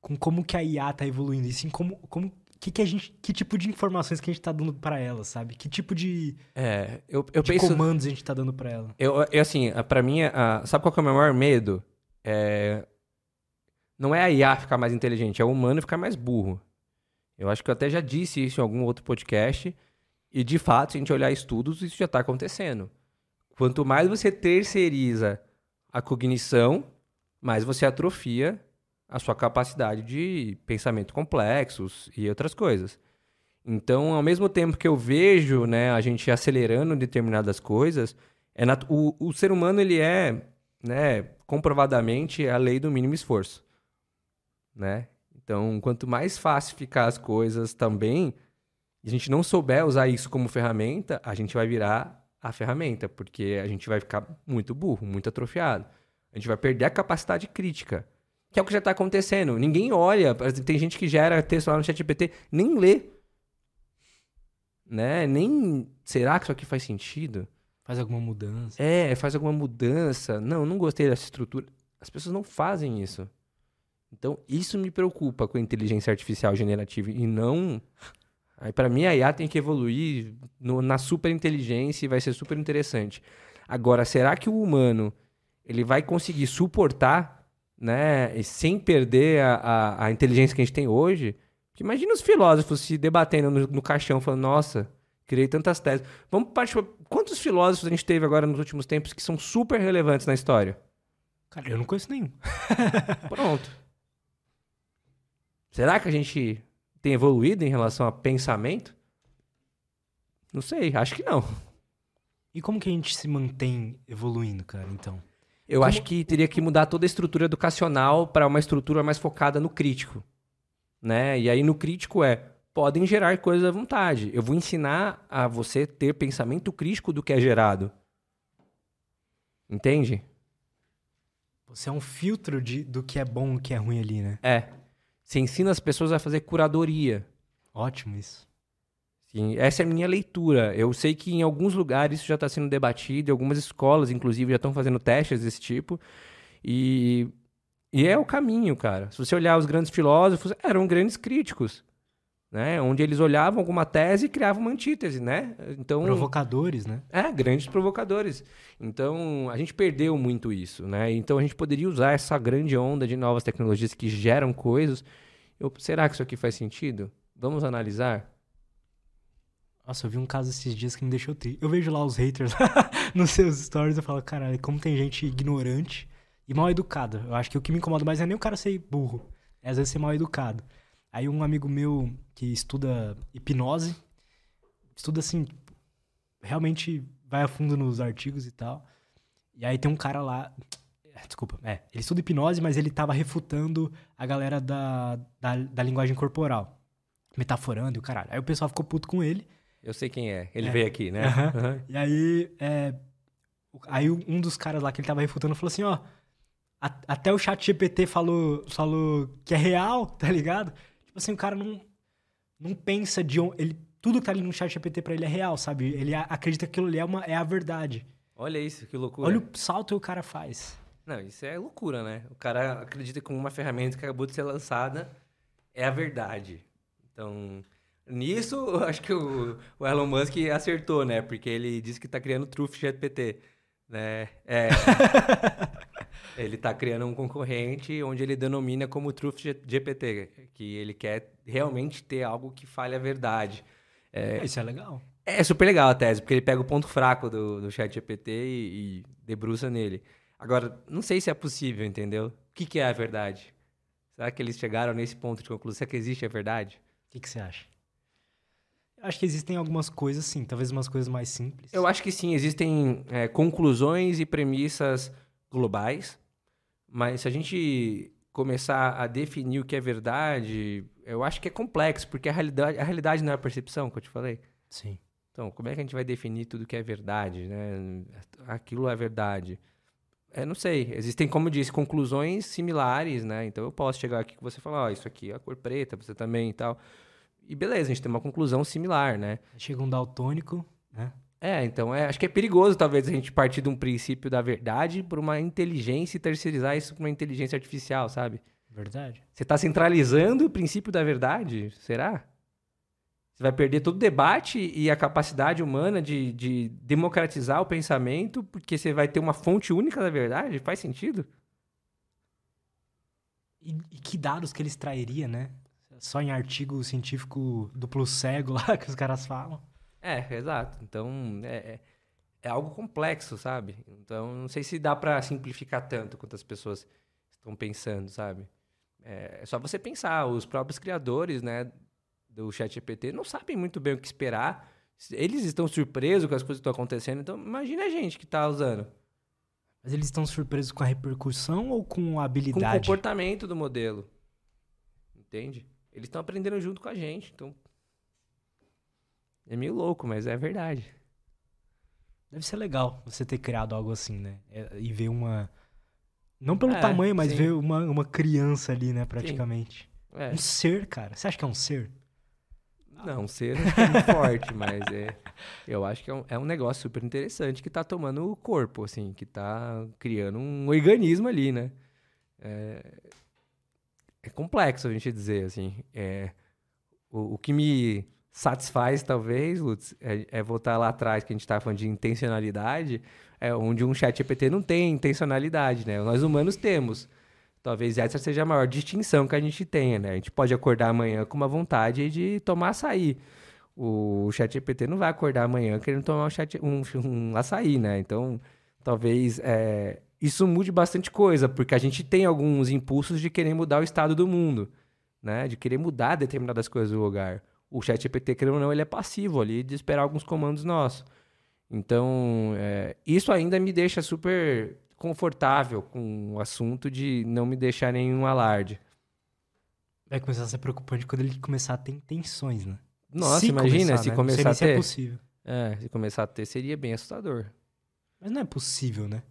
com como que a IA tá evoluindo, e sim como, como que, que a gente, que tipo de informações que a gente tá dando pra ela, sabe? Que tipo de, É, eu, eu de penso. comandos a gente tá dando pra ela. Eu, eu, assim, a- pra mim, a- sabe qual que é o meu maior medo? É, não é a IA ficar mais inteligente, é o humano ficar mais burro. Eu acho que eu até já disse isso em algum outro podcast. E, de fato, se a gente olhar estudos, isso já está acontecendo. Quanto mais você terceiriza a cognição, mais você atrofia a sua capacidade de pensamento complexos e outras coisas. Então, ao mesmo tempo que eu vejo né, a gente acelerando determinadas coisas, é o, o ser humano ele é né, comprovadamente a lei do mínimo esforço. Né? Então, quanto mais fácil ficar as coisas também, e a gente não souber usar isso como ferramenta, a gente vai virar a ferramenta, porque a gente vai ficar muito burro, muito atrofiado. A gente vai perder a capacidade crítica, que é o que já está acontecendo. Ninguém olha, tem gente que gera texto lá no ChatGPT, nem lê. Né? Nem. Será que isso aqui faz sentido? Faz alguma mudança. É, faz alguma mudança. Não, não gostei dessa estrutura. As pessoas não fazem isso. Então, isso me preocupa com a inteligência artificial generativa e não. Aí, para mim, a IA tem que evoluir no- na super inteligência e vai ser super interessante. Agora, será que o humano ele vai conseguir suportar, né, e sem perder a, a, a inteligência que a gente tem hoje? Porque imagina os filósofos se debatendo no, no caixão, falando, nossa, criei tantas teses. Vamos partir. Quantos filósofos a gente teve agora nos últimos tempos que são super relevantes na história? Cara, eu não conheço nenhum. Pronto. Será que a gente tem evoluído em relação a pensamento? Não sei, acho que não. E como que a gente se mantém evoluindo, cara, então? Eu Como- acho que teria que mudar toda a estrutura educacional para uma estrutura mais focada no crítico. Né? E aí no crítico é, podem gerar coisas à vontade. Eu vou ensinar a você ter pensamento crítico do que é gerado. Entende? Você é um filtro de, do que é bom e o que é ruim ali, né? É. Você ensina as pessoas a fazer curadoria. Ótimo isso. Sim, essa é a minha leitura. Eu sei que em alguns lugares isso já está sendo debatido, algumas escolas, inclusive, já estão fazendo testes desse tipo. E, e é o caminho, cara. Se você olhar os grandes filósofos, eram grandes críticos. Né? Onde eles olhavam alguma tese e criavam uma antítese, né? Então, Provocadores, né? É, grandes provocadores. Então, a gente perdeu muito isso, né? Então, a gente poderia usar essa grande onda de novas tecnologias que geram coisas. Eu, será que isso aqui faz sentido? Vamos analisar? Nossa, eu vi um caso esses dias que me deixou triste. Eu vejo lá os haters nos seus stories e falo, caralho, como tem gente ignorante e mal educada. Eu acho que o que me incomoda mais é nem o cara ser burro, é às vezes ser mal educado. Aí um amigo meu que estuda hipnose, estuda assim, realmente vai a fundo nos artigos e tal. E aí tem um cara lá, desculpa, é, ele estuda hipnose, mas ele tava refutando a galera da, da, da linguagem corporal, metaforando e o caralho. Aí o pessoal ficou puto com ele. Eu sei quem é. Ele É. veio aqui, né? Aham. Aham. E aí, é, aí um dos caras lá que ele tava refutando falou assim, ó, até o chat GPT falou, falou que é real, tá ligado? Tipo assim, o cara não, não pensa de onde... Ele, tudo que tá ali no chat GPT pra ele é real, sabe? Ele acredita que aquilo ali é, uma, é a verdade. Olha isso, que loucura. Olha o salto que o cara faz. Não, isso é loucura, né? O cara acredita que uma ferramenta que acabou de ser lançada é a verdade. Então, nisso, eu acho que o, o Elon Musk acertou, né? Porque ele disse que está criando o Truth GPT, né? É. ele está criando um concorrente onde ele denomina como Truth GPT, que ele quer realmente ter algo que fale a verdade. É, Isso é legal. é super legal a tese, porque ele pega o ponto fraco do, do chat GPT e, e debruça nele. Agora, não sei se é possível, entendeu? O que, que é a verdade? Será que eles chegaram nesse ponto de conclusão? Será que existe a verdade? O que, que você acha? Eu acho que existem algumas coisas, sim. Talvez umas coisas mais simples. Eu acho que sim, existem é, conclusões e premissas globais, mas se a gente começar a definir o que é verdade, eu acho que é complexo, porque a realidade, a realidade não é a percepção que eu te falei. Sim. Então, como é que a gente vai definir tudo que é verdade, né? Aquilo é verdade. É, não sei. Existem, como eu disse, conclusões similares, né? Então, eu posso chegar aqui com você e falar, ó, isso aqui é a cor preta, você também e tal. E beleza, a gente tem uma conclusão similar, né? Chega um daltônico, né? É, então, é, acho que é perigoso, talvez, a gente partir de um princípio da verdade por uma inteligência e terceirizar isso para uma inteligência artificial, sabe? Verdade. Você está centralizando o princípio da verdade? Será? Você vai perder todo o debate e a capacidade humana de, de democratizar o pensamento porque você vai ter uma fonte única da verdade? Faz sentido? E, e que dados que eles trairiam, né? Só em artigo científico duplo cego lá que os caras falam. É, exato. Então, é, é, é algo complexo, sabe? Então, não sei se dá para simplificar tanto quanto as pessoas estão pensando, sabe? É, é só você pensar, os próprios criadores, né, do ChatGPT não sabem muito bem o que esperar. Eles estão surpresos com as coisas que estão acontecendo, então imagina a gente que está usando. Mas eles estão surpresos com a repercussão ou com a Com o habilidade? comportamento do modelo. Entende? Eles estão aprendendo junto com a gente, então... É meio louco, mas é verdade. Deve ser legal você ter criado algo assim, né? É, E ver uma. Não pelo É, tamanho, mas sim. ver uma, uma criança ali, né, praticamente. É. Um ser, cara. Você acha que é um ser? Não, ser acho que é muito forte, mas é, eu acho que é um, é um negócio super interessante que tá tomando o corpo, assim, que tá criando um organismo ali, né? É, é complexo a gente dizer, assim. É, o, o que me satisfaz, talvez, Lutz, é, é voltar lá atrás, que a gente tava falando de intencionalidade, é onde um chat GPT não tem intencionalidade, né? Nós humanos temos. Talvez essa seja a maior distinção que a gente tenha, né? A gente pode acordar amanhã com uma vontade de tomar açaí. O chat GPT não vai acordar amanhã querendo tomar um, chat, um, um açaí, né? Então, talvez é, isso mude bastante coisa, porque a gente tem alguns impulsos de querer mudar o estado do mundo, né? De querer mudar determinadas coisas do lugar. O chat GPT, querendo ou não, ele é passivo ali de esperar alguns comandos nossos. Então, é, isso ainda me deixa super confortável com o assunto de não me deixar nenhum alarde. Vai começar a ser preocupante quando ele começar a ter intenções, né? Nossa, Se imagina começar, se né? começar a ter. se é possível. É, se começar a ter, seria bem assustador. Mas não é possível, né?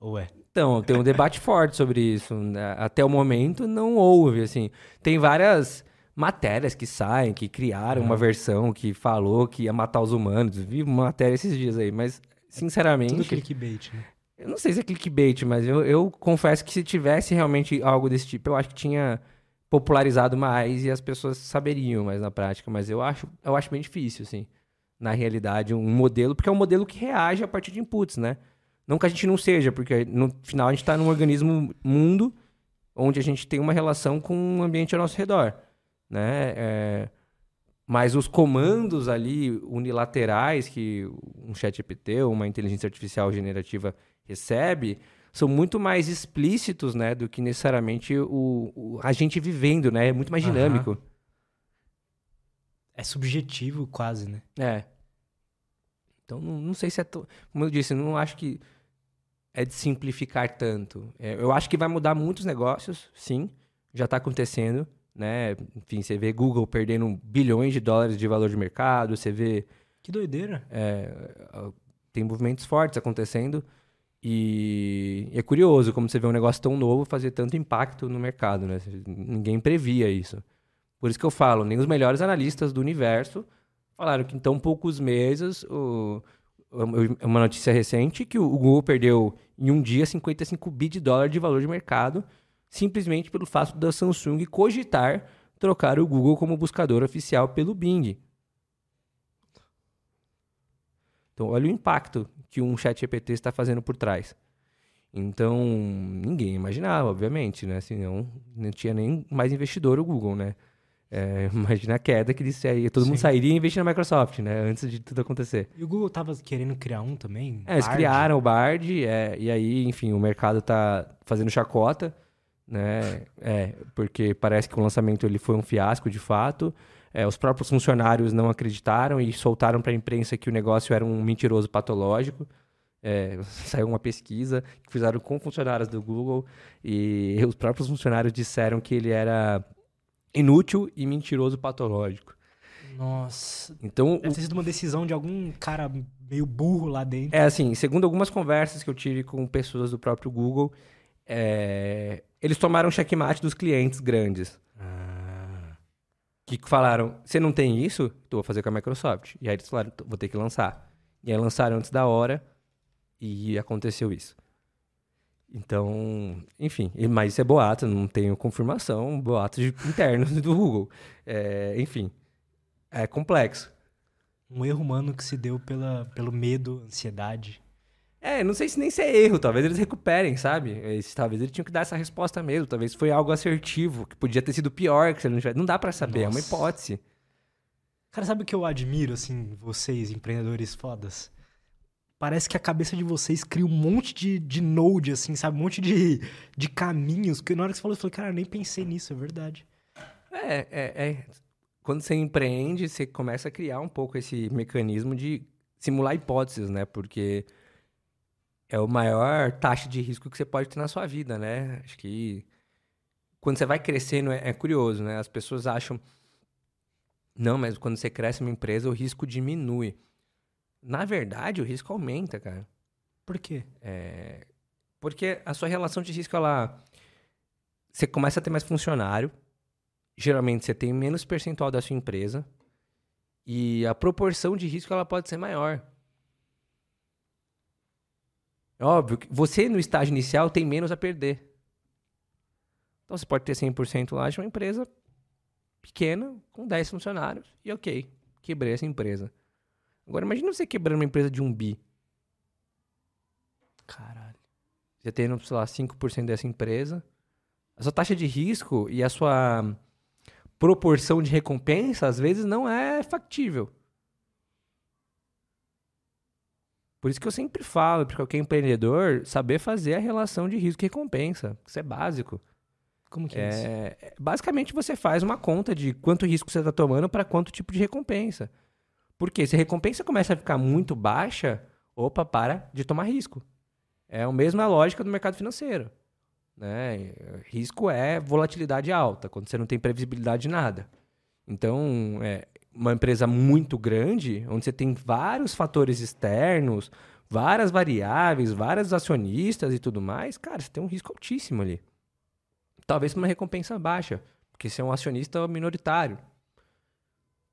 Ou é? Então, tem um debate forte sobre isso. né? Até o momento não houve, assim. Tem várias matérias que saem, que criaram uma versão que falou que ia matar os humanos. Vi uma matéria esses dias aí, mas sinceramente. Tudo clickbait, né? Eu não sei se é clickbait, mas eu, eu confesso que se tivesse realmente algo desse tipo, eu acho que tinha popularizado mais e as pessoas saberiam mais na prática. Mas eu acho, eu acho bem difícil, assim, na realidade, um modelo, porque é um modelo que reage a partir de inputs, né? Não que a gente não seja, porque no final a gente está num organismo mundo onde a gente tem uma relação com o ambiente ao nosso redor né? É, mas os comandos ali unilaterais que um chat GPT ou uma inteligência artificial generativa recebe são muito mais explícitos, né, do que necessariamente o, o a gente vivendo, né? É muito mais dinâmico. Uhum. É subjetivo quase, né? É. Então não, não sei se é to... como eu disse, não acho que é de simplificar tanto. É, eu acho que vai mudar muitos negócios, sim, já está acontecendo né? Enfim, você vê Google perdendo bilhões de dólares de valor de mercado, você vê... Que doideira. É, tem movimentos fortes acontecendo e é curioso como você vê um negócio tão novo fazer tanto impacto no mercado, né? Ninguém previa isso. Por isso que eu falo, nem os melhores analistas do universo falaram que em tão poucos meses, o, uma notícia recente, que o Google perdeu em um dia 55 bi de dólar de valor de mercado simplesmente pelo fato da Samsung cogitar trocar o Google como buscador oficial pelo Bing. Então, olha o impacto que um chat GPT está fazendo por trás. Então, ninguém imaginava, obviamente, né? Senão, não tinha nem mais investidor o Google, né? É, imagina a queda que disse aí, todo Sim. mundo sairia e investir na Microsoft, né? Antes de tudo acontecer. E o Google estava querendo criar um também? É, eles criaram o Bard, é, e aí, enfim, o mercado está fazendo chacota né? É, porque parece que o lançamento ele foi um fiasco de fato. É, os próprios funcionários não acreditaram e soltaram para a imprensa que o negócio era um mentiroso patológico. É, saiu uma pesquisa que fizeram com funcionários do Google e os próprios funcionários disseram que ele era inútil e mentiroso patológico. Nossa. Então, Deve ter sido uma decisão de algum cara meio burro lá dentro. É assim, segundo algumas conversas que eu tive com pessoas do próprio Google, é, eles tomaram checkmate dos clientes grandes. Ah. Que falaram, você não tem isso? Então vou fazer com a Microsoft. E aí eles falaram, vou ter que lançar. E aí lançaram antes da hora e aconteceu isso. Então, enfim, mas isso é boato, não tenho confirmação, boatos internos do Google. É, enfim, é complexo. Um erro humano que se deu pela, pelo medo, ansiedade. É, não sei se nem se é erro, talvez eles recuperem, sabe? Eles, talvez eles tinham que dar essa resposta mesmo, talvez foi algo assertivo, que podia ter sido pior, que você não tivesse. Não dá para saber, Nossa. é uma hipótese. Cara, sabe o que eu admiro, assim, vocês, empreendedores fodas? Parece que a cabeça de vocês cria um monte de, de node, assim, sabe? Um monte de, de caminhos. Que na hora que você falou, eu falei, cara, eu nem pensei nisso, é verdade. É, é, é. Quando você empreende, você começa a criar um pouco esse mecanismo de simular hipóteses, né? Porque é o maior taxa de risco que você pode ter na sua vida, né? Acho que quando você vai crescendo é, é curioso, né? As pessoas acham não, mas quando você cresce uma empresa o risco diminui. Na verdade, o risco aumenta, cara. Por quê? É... Porque a sua relação de risco ela você começa a ter mais funcionário. Geralmente você tem menos percentual da sua empresa e a proporção de risco ela pode ser maior. É óbvio que você no estágio inicial tem menos a perder. Então você pode ter 100% lá de uma empresa pequena, com 10 funcionários, e ok, quebrei essa empresa. Agora imagina você quebrando uma empresa de um bi. Caralho. Você tendo, sei lá, 5% dessa empresa. A sua taxa de risco e a sua proporção de recompensa, às vezes, não é factível. Por isso que eu sempre falo para qualquer empreendedor saber fazer a relação de risco e recompensa. Isso é básico. Como que é, é isso? É, basicamente, você faz uma conta de quanto risco você está tomando para quanto tipo de recompensa. Porque se a recompensa começa a ficar muito baixa, opa, para de tomar risco. É a mesma lógica do mercado financeiro. Né? Risco é volatilidade alta, quando você não tem previsibilidade de nada. Então, é, uma empresa muito grande, onde você tem vários fatores externos, várias variáveis, vários acionistas e tudo mais, cara, você tem um risco altíssimo ali. Talvez uma recompensa baixa. porque você é um acionista minoritário.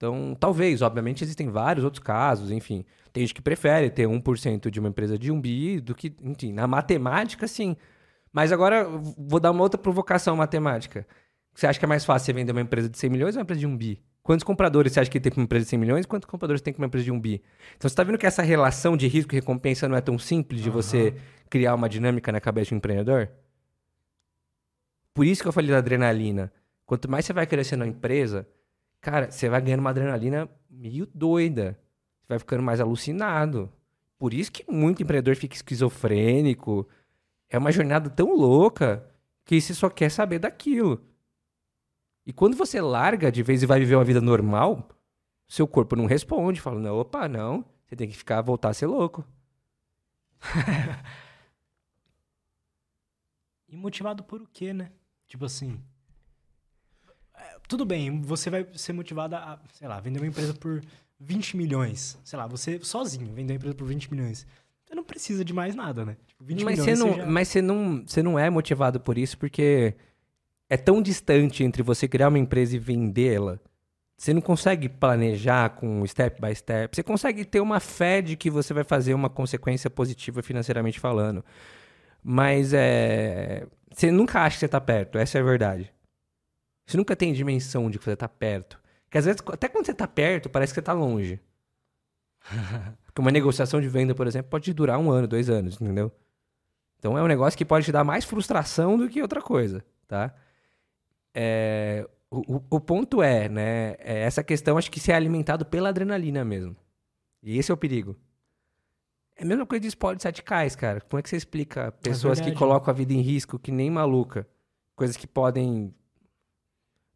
Então, talvez, obviamente, existem vários outros casos, enfim. Tem gente que prefere ter 1% de uma empresa de um bi do que, enfim, na matemática, sim. Mas agora, vou dar uma outra provocação matemática. Você acha que é mais fácil você vender uma empresa de 100 milhões ou uma empresa de um bi? Quantos compradores você acha que tem com uma empresa de 100 milhões? Quantos compradores tem com uma empresa de um bi? Então, você está vendo que essa relação de risco e recompensa não é tão simples de uhum. você criar uma dinâmica na cabeça de um empreendedor? Por isso que eu falei da adrenalina. Quanto mais você vai crescendo a empresa, cara, você vai ganhando uma adrenalina meio doida. Você vai ficando mais alucinado. Por isso que muito empreendedor fica esquizofrênico. É uma jornada tão louca que você só quer saber daquilo. E quando você larga de vez e vai viver uma vida normal, seu corpo não responde, fala, não, opa, não, você tem que ficar, voltar a ser louco. e motivado por o quê, né? Tipo assim, tudo bem, você vai ser motivado a, sei lá, vender uma empresa por 20 milhões. Sei lá, você sozinho vender uma empresa por 20 milhões. Você não precisa de mais nada, né? Tipo, mas você não, já... mas você não, você não é motivado por isso porque é tão distante entre você criar uma empresa e vendê-la. Você não consegue planejar com step by step. Você consegue ter uma fé de que você vai fazer uma consequência positiva financeiramente falando. Mas é. Você nunca acha que você está perto, essa é a verdade. Você nunca tem dimensão de que você está perto. Porque às vezes, até quando você está perto, parece que você está longe. Porque uma negociação de venda, por exemplo, pode durar um ano, dois anos, entendeu? Então é um negócio que pode te dar mais frustração do que outra coisa, tá? É, o, o, ponto é, né? É essa questão, acho que ser alimentado pela adrenalina mesmo. E esse é o perigo. É a mesma coisa de esportes radicais, cara. Como é que você explica pessoas é que colocam a vida em risco que nem maluca? Coisas que podem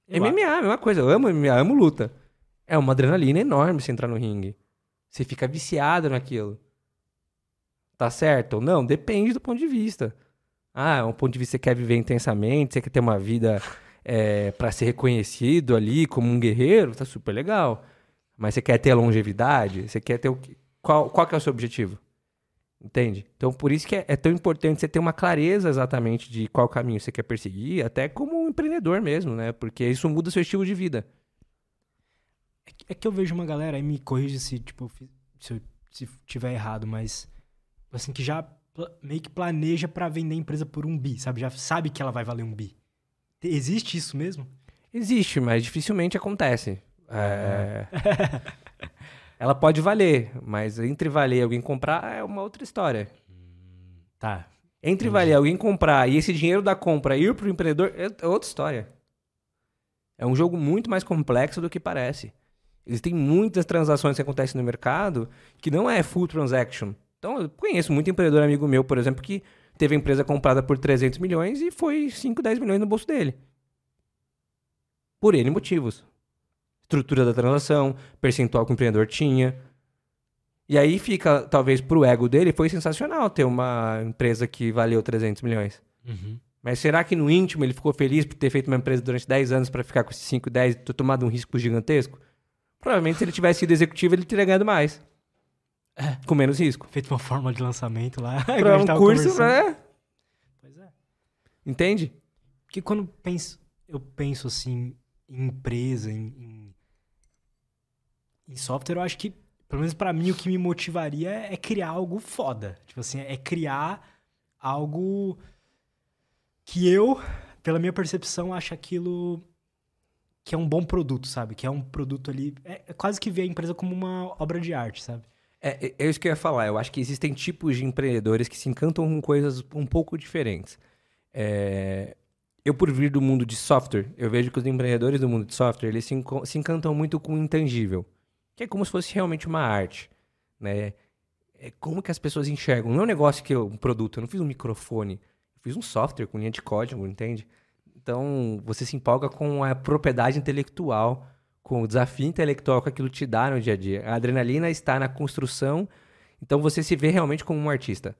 eu MMA, a mesma coisa. Eu amo MMA, amo luta. É uma adrenalina enorme você entrar no ringue. Você fica viciado naquilo. Tá certo ou não? Depende do ponto de vista. Ah, é um ponto de vista que você quer viver intensamente, você quer ter uma vida é, para ser reconhecido ali como um guerreiro, tá super legal. Mas você quer ter a longevidade? Você quer ter o qual, qual que é o seu objetivo? Entende? Então, por isso que é, é, tão importante você ter uma clareza exatamente de qual caminho você quer perseguir, até como um empreendedor mesmo, né? Porque isso muda seu estilo de vida. É que, é que eu vejo uma galera, aí me corrija se, tipo, se eu se tiver errado, mas assim, que já meio que planeja para vender a empresa por um bi, sabe? Já sabe que ela vai valer um bi. Existe isso mesmo? Existe, mas dificilmente acontece. É... Ela pode valer, mas entre valer e alguém comprar é uma outra história. Tá. Entre Entendi. valer alguém comprar e esse dinheiro da compra ir para o empreendedor é outra história. É um jogo muito mais complexo do que parece. Existem muitas transações que acontecem no mercado que não é full transaction. Então, eu conheço muito empreendedor amigo meu, por exemplo, que teve a empresa comprada por 300 milhões e foi 5, 10 milhões no bolso dele. Por N motivos estrutura da transação, percentual que o empreendedor tinha. E aí fica, talvez, pro ego dele, foi sensacional ter uma empresa que valeu 300 milhões. Uhum. Mas será que no íntimo ele ficou feliz por ter feito uma empresa durante 10 anos para ficar com esses 5, 10 e ter tomado um risco gigantesco? Provavelmente, se ele tivesse sido executivo, ele teria ganhado mais. É. Com menos risco. Feito uma forma de lançamento lá. Para um curso, é. Pois é. Entende? Porque quando penso, eu penso assim em empresa, em, em em software, eu acho que, pelo menos para mim, o que me motivaria é criar algo foda. Tipo assim, é criar algo que eu, pela minha percepção, acho aquilo que é um bom produto, sabe? Que é um produto ali. É, é quase que ver a empresa como uma obra de arte, sabe? É, é, é isso que eu ia falar. Eu acho que existem tipos de empreendedores que se encantam com coisas um pouco diferentes. É, eu, por vir do mundo de software, eu vejo que os empreendedores do mundo de software, eles se, se encantam muito com o intangível que é como se fosse realmente uma arte, né? É como que as pessoas enxergam. Não é um negócio que eu, um produto, eu não fiz um microfone, eu fiz um software com linha de código, entende? Então, você se empolga com a propriedade intelectual, com o desafio intelectual que aquilo te dá no dia a dia. A adrenalina está na construção, então você se vê realmente como um artista.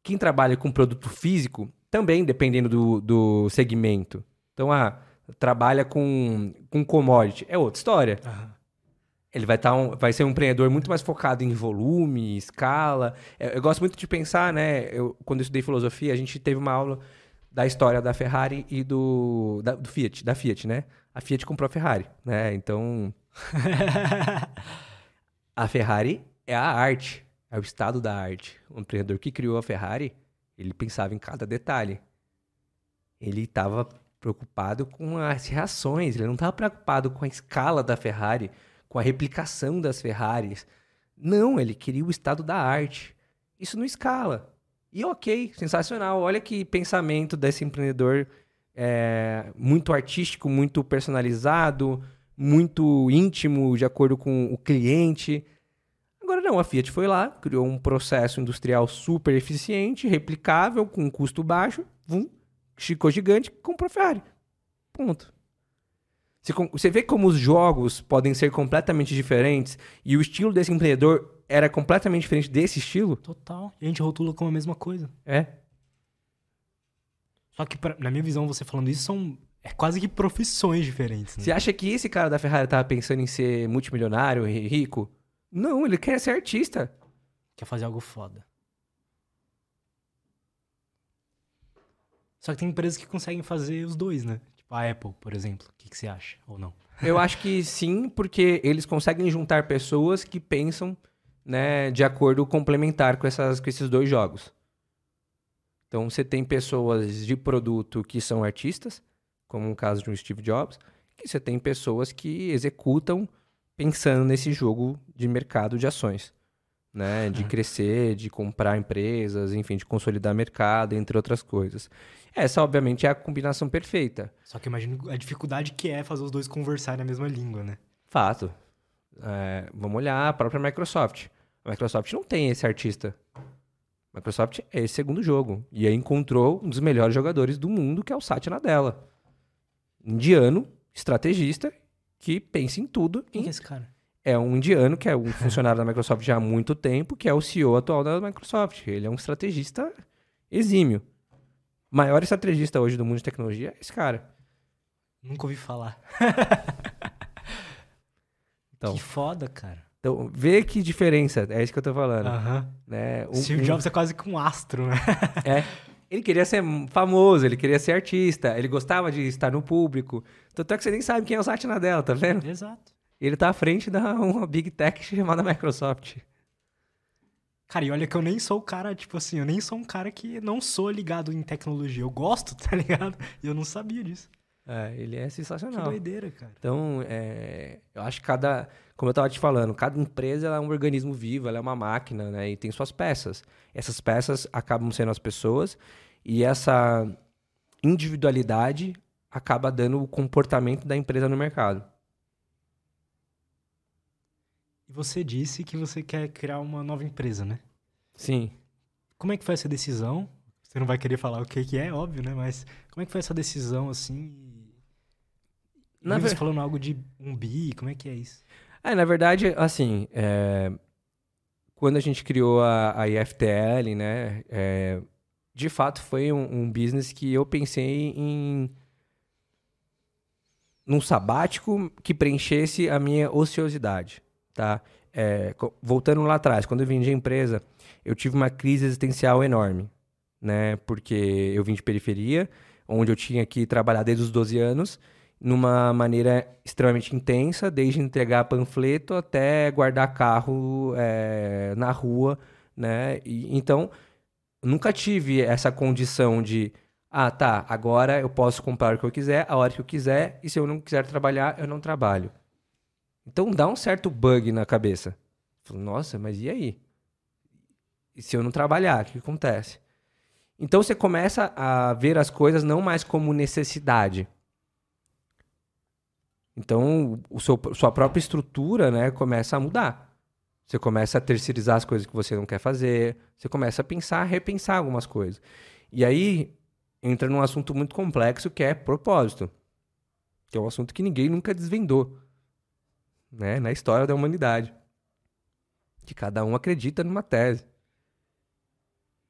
Quem trabalha com produto físico, também dependendo do, do segmento. Então, ah, trabalha com, com commodity, é outra história. Uhum. Ele vai, tá um, vai ser um empreendedor muito mais focado em volume, escala. Eu, eu gosto muito de pensar, né? Eu, quando eu estudei filosofia, a gente teve uma aula da história da Ferrari e do, da, do Fiat, da Fiat, né? A Fiat comprou a Ferrari, né? Então, a Ferrari é a arte, é o estado da arte. O empreendedor que criou a Ferrari, ele pensava em cada detalhe. Ele estava preocupado com as reações, ele não estava preocupado com a escala da Ferrari, com a replicação das Ferraris. Não, ele queria o estado da arte. Isso não escala. E ok, sensacional. Olha que pensamento desse empreendedor é, muito artístico, muito personalizado, muito íntimo, de acordo com o cliente. Agora não, a Fiat foi lá, criou um processo industrial super eficiente, replicável, com custo baixo, vum, ficou gigante, comprou Ferrari. Ponto. Você vê como os jogos podem ser completamente diferentes e o estilo desse empreendedor era completamente diferente desse estilo? Total. E a gente rotula como a mesma coisa. É. Só que, pra, na minha visão, você falando isso, são é quase que profissões diferentes. Né? Você acha que esse cara da Ferrari tava pensando em ser multimilionário, rico? Não, ele quer ser artista. Quer fazer algo foda. Só que tem empresas que conseguem fazer os dois, né? Tipo a Apple, por exemplo. O que, que você acha? Ou não? Eu acho que sim, porque eles conseguem juntar pessoas que pensam né, de acordo complementar com, essas, com esses dois jogos. Então você tem pessoas de produto que são artistas, como no caso de um Steve Jobs, e você tem pessoas que executam pensando nesse jogo de mercado de ações, né? De crescer, de comprar empresas, enfim, de consolidar mercado, entre outras coisas. Essa, obviamente, é a combinação perfeita. Só que imagino a dificuldade que é fazer os dois conversarem a mesma língua, né? Fato. É, vamos olhar a própria Microsoft. A Microsoft não tem esse artista. A Microsoft é esse segundo jogo. E aí encontrou um dos melhores jogadores do mundo, que é o Satya Nadella. Indiano, estrategista, que pensa em tudo. Quem é esse cara? É um indiano que é um funcionário da Microsoft já há muito tempo, que é o CEO atual da Microsoft. Ele é um estrategista exímio. Maior estrategista hoje do mundo de tecnologia é esse cara. Nunca ouvi falar. Então, que foda, cara. Então, vê que diferença, é isso que eu tô falando. Aham. Né? Um- Steve um- Jobs é quase que um astro, né? É. Ele queria ser famoso, ele queria ser artista, ele gostava de estar no público. Tanto é que você nem sabe quem é o Satya Nadella, tá vendo? Exato. Ele tá à frente da uma Big Tech chamada Microsoft. Cara, e olha que eu nem sou o cara, tipo assim, eu nem sou um cara que não sou ligado em tecnologia. Eu gosto, tá ligado? E eu não sabia disso. É, ele é Que sensacional. doideira, cara. Então, é, eu acho que cada, como eu estava te falando, cada empresa é um organismo vivo, ela é uma máquina, né? E tem suas peças. Essas peças acabam sendo as pessoas e essa individualidade acaba dando o comportamento da empresa no mercado. E você disse que você quer criar uma nova empresa, né? Sim. Como é que foi essa decisão? Você não vai querer falar o que que é, óbvio, né? Mas como é que foi essa decisão, assim? Na Na você ver- falando algo de um bi, como é que é isso? É, na verdade, assim, é, quando a gente criou a, a IFTL, né, é, de fato foi um, um business que eu pensei em num sabático que preenchesse a minha ociosidade, tá? É, voltando lá atrás, quando eu vendi a empresa, eu tive uma crise existencial enorme, né? Porque eu vim de periferia, onde eu tinha que trabalhar desde os 12 anos, numa maneira extremamente intensa, desde entregar panfleto até guardar carro é, na rua, né? E, então, nunca tive essa condição de, ah, tá, agora eu posso comprar o que eu quiser, a hora que eu quiser, e se eu não quiser trabalhar, eu não trabalho. Então dá um certo bug na cabeça. Falo, Nossa, mas e aí? E se eu não trabalhar, o que acontece? Então você começa a ver as coisas não mais como necessidade. Então, o seu, sua própria estrutura né, começa a mudar. Você começa a terceirizar as coisas que você não quer fazer, você começa a pensar, repensar algumas coisas. E aí entra num assunto muito complexo que é propósito, que é um assunto que ninguém nunca desvendou né, na história da humanidade. Que cada um acredita numa tese.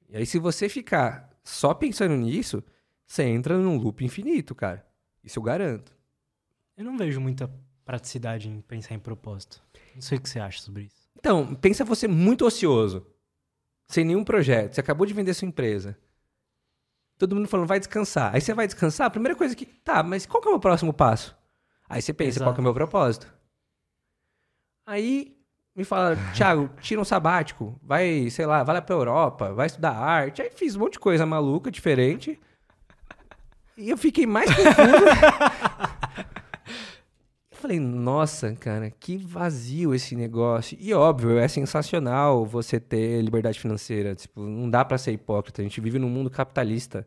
E aí, se você ficar só pensando nisso, você entra num loop infinito, cara. Isso eu garanto. Eu não vejo muita praticidade em pensar em propósito. Não sei o que você acha sobre isso. Então, pensa você muito ocioso, sem nenhum projeto. Você acabou de vender sua empresa. todo mundo falando, vai descansar. Aí você vai descansar, a primeira coisa que. Tá, mas qual que é o meu próximo passo? Aí você pensa, Exato. qual que é o meu propósito? Aí me falaram, Thiago, tira um sabático, vai, sei lá, vai lá pra Europa, vai estudar arte. Aí fiz um monte de coisa maluca, diferente. E eu fiquei mais confuso. eu falei, nossa, cara, que vazio esse negócio. E óbvio, é sensacional você ter liberdade financeira. Tipo, não dá pra ser hipócrita. A gente vive num mundo capitalista.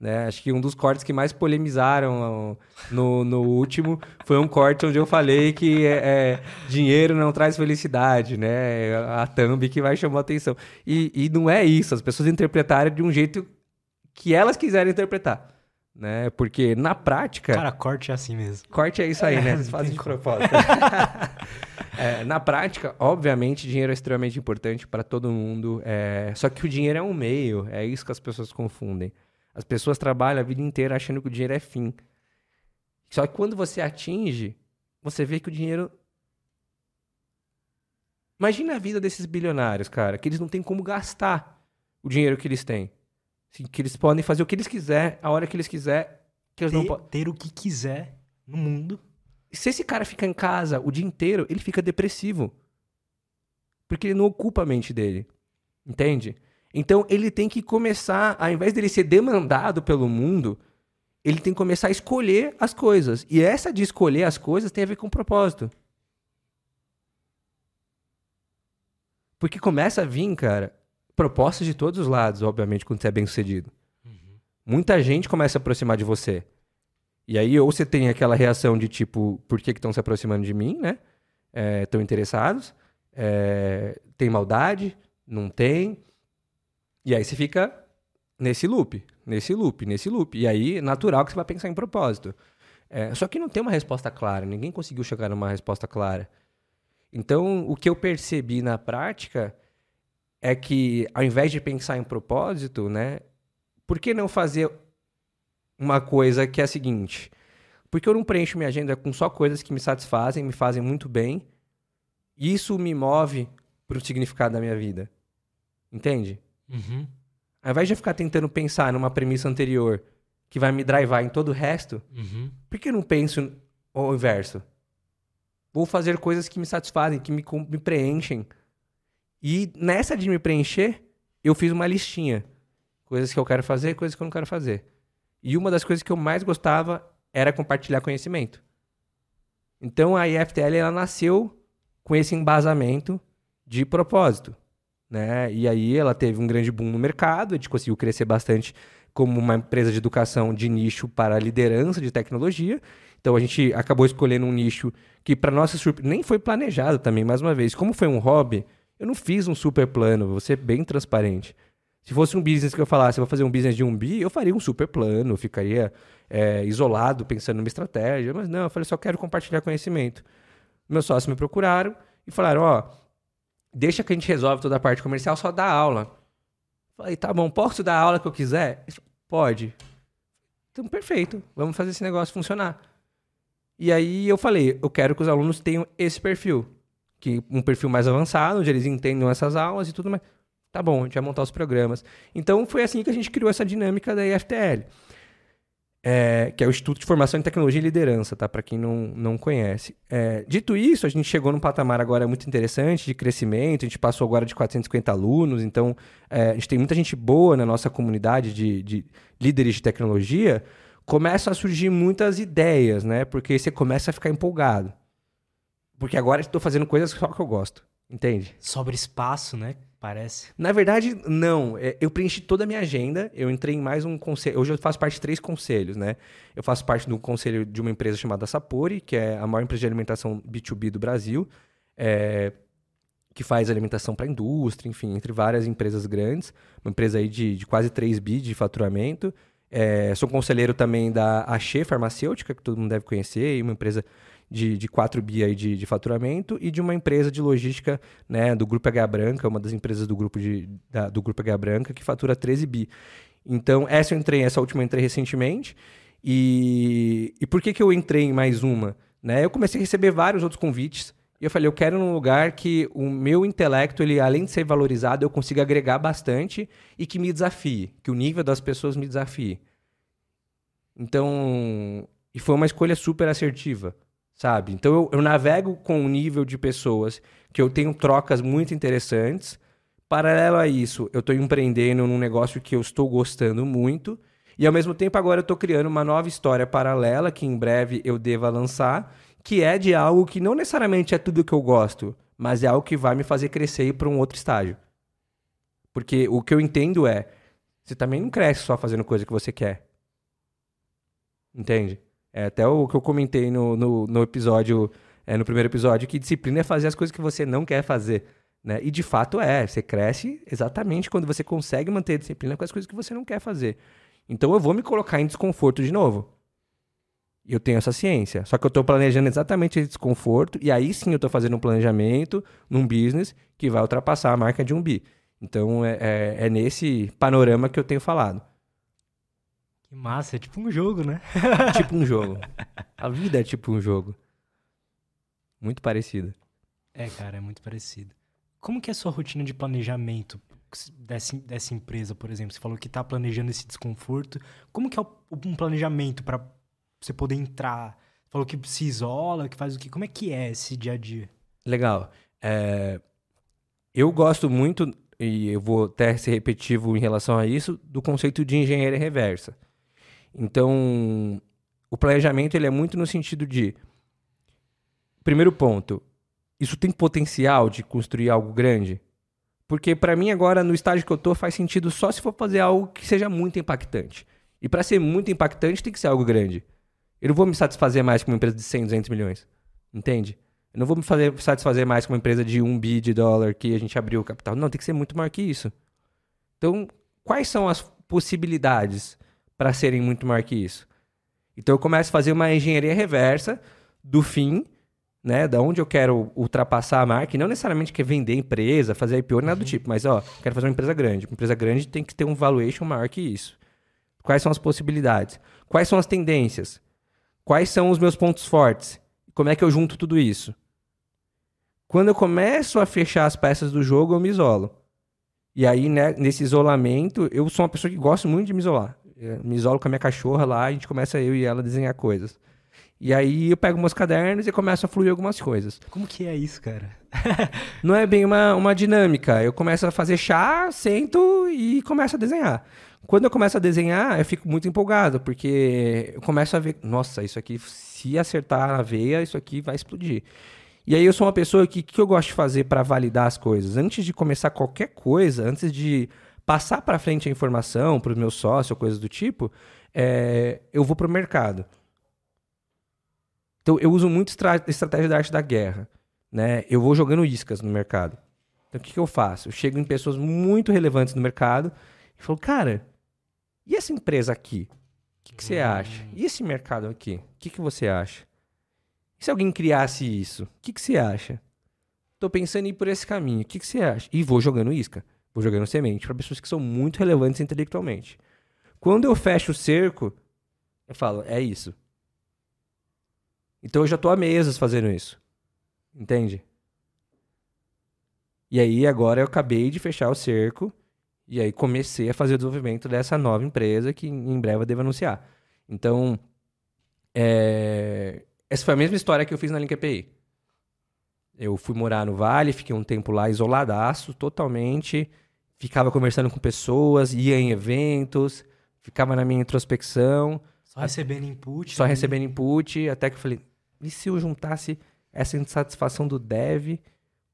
Né? Acho que um dos cortes que mais polemizaram no, no último foi um corte onde eu falei que é, é, dinheiro não traz felicidade, né? A thumb que vai chamar a atenção. E, e não é isso, as pessoas interpretaram de um jeito que elas quiserem interpretar. Né? Porque na prática. Cara, corte é assim mesmo. Corte é isso aí, né? É, Vocês não fazem de propósito. É, na prática, obviamente, dinheiro é extremamente importante para todo mundo. é, Só que o dinheiro é um meio, é isso que as pessoas confundem. As pessoas trabalham a vida inteira achando que o dinheiro é fim. Só que quando você atinge, você vê que o dinheiro. Imagina a vida desses bilionários, cara, que eles não têm como gastar o dinheiro que eles têm. Assim, que eles podem fazer o que eles quiser, a hora que eles quiser, que eles não Ter, podem. ter o que quiser no mundo. Se esse cara ficar em casa o dia inteiro, ele fica depressivo. Porque ele não ocupa a mente dele. Entende? Então ele tem que começar, ao invés dele ser demandado pelo mundo, ele tem que começar a escolher as coisas. E essa de escolher as coisas tem a ver com propósito. Porque começa a vir, cara, propostas de todos os lados, obviamente, quando você é bem sucedido. Muita gente começa a aproximar de você. E aí, ou você tem aquela reação de tipo, por que estão se aproximando de mim, né? Estão interessados? É, tem maldade? Não tem? E aí você fica nesse loop, nesse loop, nesse loop. E aí, é natural que você vai pensar em propósito. É, só que não tem uma resposta clara, ninguém conseguiu chegar numa resposta clara. Então, o que eu percebi na prática é que, ao invés de pensar em propósito, né? Por que não fazer uma coisa que é a seguinte? Porque eu não preencho minha agenda com só coisas que me satisfazem, me fazem muito bem. Isso me move para o significado da minha vida. Entende? Uhum. Ao invés de eu ficar tentando pensar numa premissa anterior que vai me drivar em todo o resto, Uhum. por que eu não penso o inverso? Vou fazer coisas que me satisfazem, que me, me preenchem. E nessa de me preencher, eu fiz uma listinha. Coisas que eu quero fazer, coisas que eu não quero fazer. E uma das coisas que eu mais gostava era compartilhar conhecimento. Então a IFTL ela nasceu com esse embasamento de propósito. Né? E aí ela teve um grande boom no mercado, a gente conseguiu crescer bastante como uma empresa de educação de nicho para a liderança de tecnologia. Então a gente acabou escolhendo um nicho que, para nossa surpresa, nem foi planejado também, mais uma vez. Como foi um hobby, eu não fiz um super plano, vou ser bem transparente. Se fosse um business que eu falasse, eu vou fazer um business de um bi, eu faria um super plano, eu ficaria é, isolado pensando numa estratégia. Mas não, eu falei, só quero compartilhar conhecimento. Meus sócios me procuraram e falaram: ó, deixa que a gente resolve toda a parte comercial, só dá aula. Falei, tá bom, posso dar aula que eu quiser? Pode. Então, perfeito, vamos fazer esse negócio funcionar. E aí eu falei, eu quero que os alunos tenham esse perfil, que um perfil mais avançado, onde eles entendam essas aulas e tudo mais. Tá bom, a gente vai montar os programas. Então foi assim que a gente criou essa dinâmica da IFTL, é, que é o Instituto de Formação em Tecnologia e Liderança, tá? Para quem não, não conhece. É, dito isso, a gente chegou num patamar agora muito interessante de crescimento, a gente passou agora de 450 alunos, então é, a gente tem muita gente boa na nossa comunidade de, de líderes de tecnologia. Começam a surgir muitas ideias, né? Porque você começa a ficar empolgado. Porque agora estou fazendo coisas só que eu gosto, entende? Sobra espaço, né? Parece. Na verdade, não. É, Eu preenchi toda a minha agenda. Eu entrei em mais um conselho. Hoje eu faço parte de três conselhos, né? Eu faço parte do conselho de uma empresa chamada Sapori, que é a maior empresa de alimentação B2B do Brasil, é, que faz alimentação para indústria, enfim, entre várias empresas grandes. Uma empresa aí de, de quase 3 bi de faturamento. É, sou conselheiro também da Axê Farmacêutica, que todo mundo deve conhecer, e uma empresa de, de 4 bi aí de, de faturamento, e de uma empresa de logística né, do Grupo H Branca, uma das empresas do grupo, de, da- do grupo H Branca, que fatura 13 bi. Então, essa eu entrei, essa última eu entrei recentemente. E, e por que, que eu entrei em mais uma? Né? Eu comecei a receber vários outros convites E eu falei, eu quero um lugar que o meu intelecto, ele além de ser valorizado, eu consiga agregar bastante e que me desafie, que o nível das pessoas me desafie. Então, e foi uma escolha super assertiva, sabe? Então eu, eu navego com um nível de pessoas que eu tenho trocas muito interessantes. Paralelo a isso, eu estou empreendendo num negócio que eu estou gostando muito. E ao mesmo tempo, agora eu estou criando uma nova história paralela que em breve eu deva lançar que é de algo que não necessariamente é tudo que eu gosto, mas é algo que vai me fazer crescer e para um outro estágio. Porque o que eu entendo é, você também não cresce só fazendo coisa que você quer. Entende? É até o que eu comentei no, no, no episódio, é, no primeiro episódio, que disciplina é fazer as coisas que você não quer fazer. Né? E de fato é, você cresce exatamente quando você consegue manter a disciplina com as coisas que você não quer fazer. Então eu vou me colocar em desconforto de novo. Eu tenho essa ciência. Só que eu estou planejando exatamente esse desconforto, e aí sim eu estou fazendo um planejamento num business que vai ultrapassar a marca de um bi. Então é, é, é nesse panorama que eu tenho falado. Que massa, é tipo um jogo, né? tipo um jogo. A vida é tipo um jogo. Muito parecida. É, cara, é muito parecido. Como que é a sua rotina de planejamento dessa, dessa empresa, por exemplo? Você falou que está planejando esse desconforto. Como que é um planejamento para você poder entrar? Falou que se isola, que faz o quê? Como é que é esse dia a dia? Legal. É... Eu gosto muito, e eu vou até ser repetitivo em relação a isso, do conceito de engenharia reversa. Então, o planejamento ele é muito no sentido de... Primeiro ponto, isso tem potencial de construir algo grande? Porque para mim agora, no estágio que eu tô, faz sentido só se for fazer algo que seja muito impactante. E para ser muito impactante, tem que ser algo grande. Eu não vou me satisfazer mais com uma empresa de 100, 200 milhões. Entende? Eu não vou me fazer, satisfazer mais com uma empresa de 1 bi de dólar que a gente abriu o capital. Não, tem que ser muito maior que isso. Então, quais são as possibilidades para serem muito maior que isso? Então, eu começo a fazer uma engenharia reversa do fim, né? Da onde eu quero ultrapassar a marca. E não necessariamente quer vender empresa, fazer IPO, nada do uhum. tipo. Mas, ó, quero fazer uma empresa grande. Uma empresa grande tem que ter um valuation maior que isso. Quais são as possibilidades? Quais são as tendências? Quais são os meus pontos fortes? Como é que eu junto tudo isso? Quando eu começo a fechar as peças do jogo, eu me isolo. E aí, né, nesse isolamento, eu sou uma pessoa que gosta muito de me isolar. Me isolo com a minha cachorra lá, a gente começa eu e ela a desenhar coisas. E aí eu pego meus cadernos e começo a fluir algumas coisas. Como que é isso, cara? Não é bem uma, uma dinâmica. Eu começo a fazer chá, sento e começo a desenhar. Quando eu começo a desenhar, eu fico muito empolgado, porque eu começo a ver, nossa, isso aqui, se acertar na veia, isso aqui vai explodir. E aí eu sou uma pessoa que que eu gosto de fazer para validar as coisas? Antes de começar qualquer coisa, antes de passar para frente a informação para os meus sócios ou coisas do tipo, é, eu vou para o mercado. Então eu uso muito estra estratégia da arte da guerra. Né? Eu vou jogando iscas no mercado. Então o que, que eu faço? Eu chego em pessoas muito relevantes no mercado e falo, cara, e essa empresa aqui? O que, que você acha? E esse mercado aqui? O que, que você acha? E se alguém criasse isso? O que, que você acha? Tô pensando em ir por esse caminho. O que, que você acha? E vou jogando isca. Vou jogando semente para pessoas que são muito relevantes intelectualmente. Quando eu fecho o cerco, eu falo, é isso. Então eu já tô há meses fazendo isso. Entende? E aí agora eu acabei de fechar o cerco e aí comecei a fazer o desenvolvimento dessa nova empresa que em breve eu devo anunciar. Então, é... essa foi a mesma história que eu fiz na Link API. Eu fui morar no Vale, fiquei um tempo lá isoladaço, totalmente. Ficava conversando com pessoas, ia em eventos, ficava na minha introspecção. Só recebendo input. Só né? recebendo input, até que eu falei, e se eu juntasse essa insatisfação do dev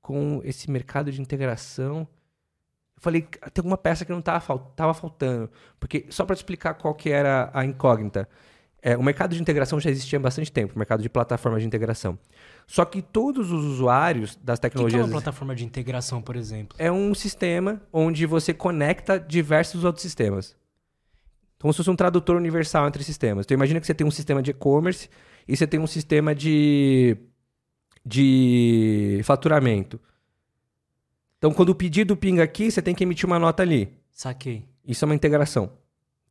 com esse mercado de integração? falei, tem alguma peça que não estava tava faltando. Porque, só para te explicar qual que era a incógnita. É, o mercado de integração já existia há bastante tempo, o mercado de plataformas de integração. Só que todos os usuários das tecnologias. O que é uma plataforma de integração, por exemplo? É um sistema onde você conecta diversos outros sistemas. Como se fosse um tradutor universal entre sistemas. Então imagina que você tem um sistema de e-commerce e você tem um sistema de, de faturamento. Então, quando o pedido pinga aqui, você tem que emitir uma nota ali. Saquei. Isso é uma integração.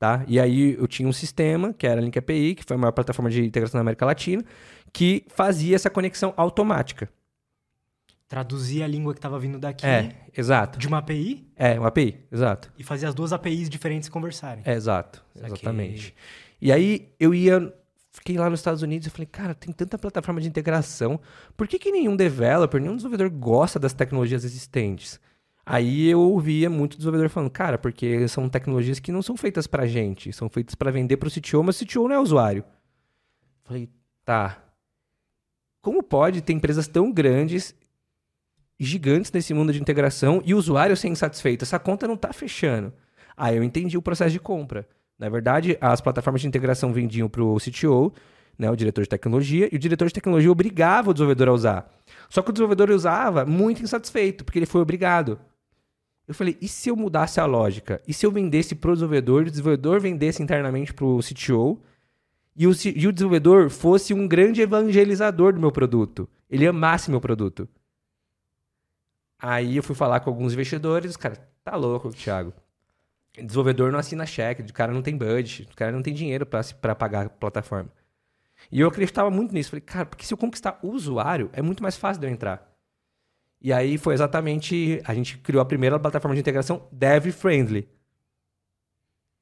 Tá? E aí eu tinha um sistema, que era a Link API, que foi a maior plataforma de integração na América Latina, que fazia essa conexão automática. traduzir a língua que estava vindo daqui É, exato. de uma API É, uma API, exato. e fazer as duas APIs diferentes conversarem. É, exato, exatamente. E aí eu ia, fiquei lá nos Estados Unidos e falei, cara, tem tanta plataforma de integração, por que, que nenhum developer, nenhum desenvolvedor gosta das tecnologias existentes? Aí eu ouvia muito desenvolvedor falando, cara, porque são tecnologias que não são feitas pra gente, são feitas pra vender pro CTO, mas o CTO não é usuário. Falei, tá. Como pode ter empresas tão grandes, gigantes nesse mundo de integração e o usuário ser insatisfeito? Essa conta não tá fechando. Aí eu entendi o processo de compra. Na verdade, as plataformas de integração vendiam para o CTO, né, o diretor de tecnologia, e o diretor de tecnologia obrigava o desenvolvedor a usar. Só que o desenvolvedor usava muito insatisfeito, porque ele foi obrigado. Eu falei, e se eu mudasse a lógica? E se eu vendesse para o desenvolvedor, o desenvolvedor vendesse internamente para o CTO, e o, e o desenvolvedor fosse um grande evangelizador do meu produto? Ele amasse meu produto. Aí eu fui falar com alguns investidores, os caras, tá louco, Thiago. Desenvolvedor não assina cheque, o cara não tem budget, o cara não tem dinheiro para pagar a plataforma. E eu acreditava muito nisso. Falei, cara, porque se eu conquistar o usuário, é muito mais fácil de eu entrar. E aí foi exatamente. A gente criou a primeira plataforma de integração Dev Friendly.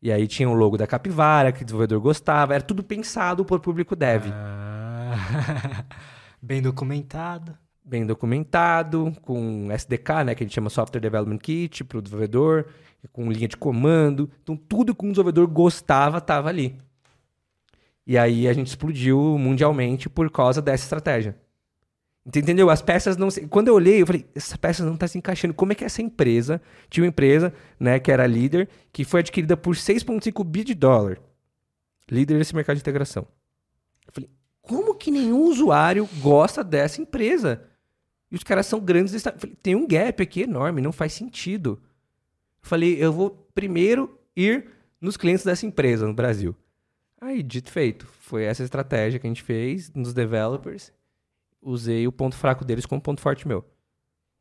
E aí tinha o logo da Capivara, que o desenvolvedor gostava. Era tudo pensado por público dev. Ah, bem documentado. bem documentado, com SDK, né, que a gente chama Software Development Kit para o desenvolvedor, com linha de comando. Então, tudo que um desenvolvedor gostava estava ali. E aí a gente explodiu mundialmente por causa dessa estratégia. Ent- Entendeu? As peças não se... Quando eu olhei, eu falei, essa peça não está se encaixando. Como é que essa empresa, tinha uma empresa, né, que era líder, que foi adquirida por 6,5 bi de dólar. Líder desse mercado de integração. Eu falei, como que nenhum usuário gosta dessa empresa? E os caras são grandes. esta- Falei, Tem um gap aqui enorme, não faz sentido. Falei, eu vou primeiro ir nos clientes dessa empresa no Brasil. Aí, dito feito, foi essa estratégia que a gente fez nos developers. Usei o ponto fraco deles como ponto forte meu.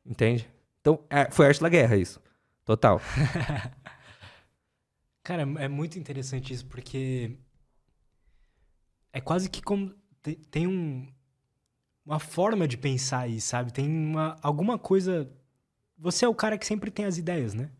Entende? Então, é, foi arte da guerra isso. Total. Cara, é muito interessante isso, porque é quase que como te- tem um, uma forma de pensar aí, sabe? Tem uma, alguma coisa. Você é o cara que sempre tem as ideias, né?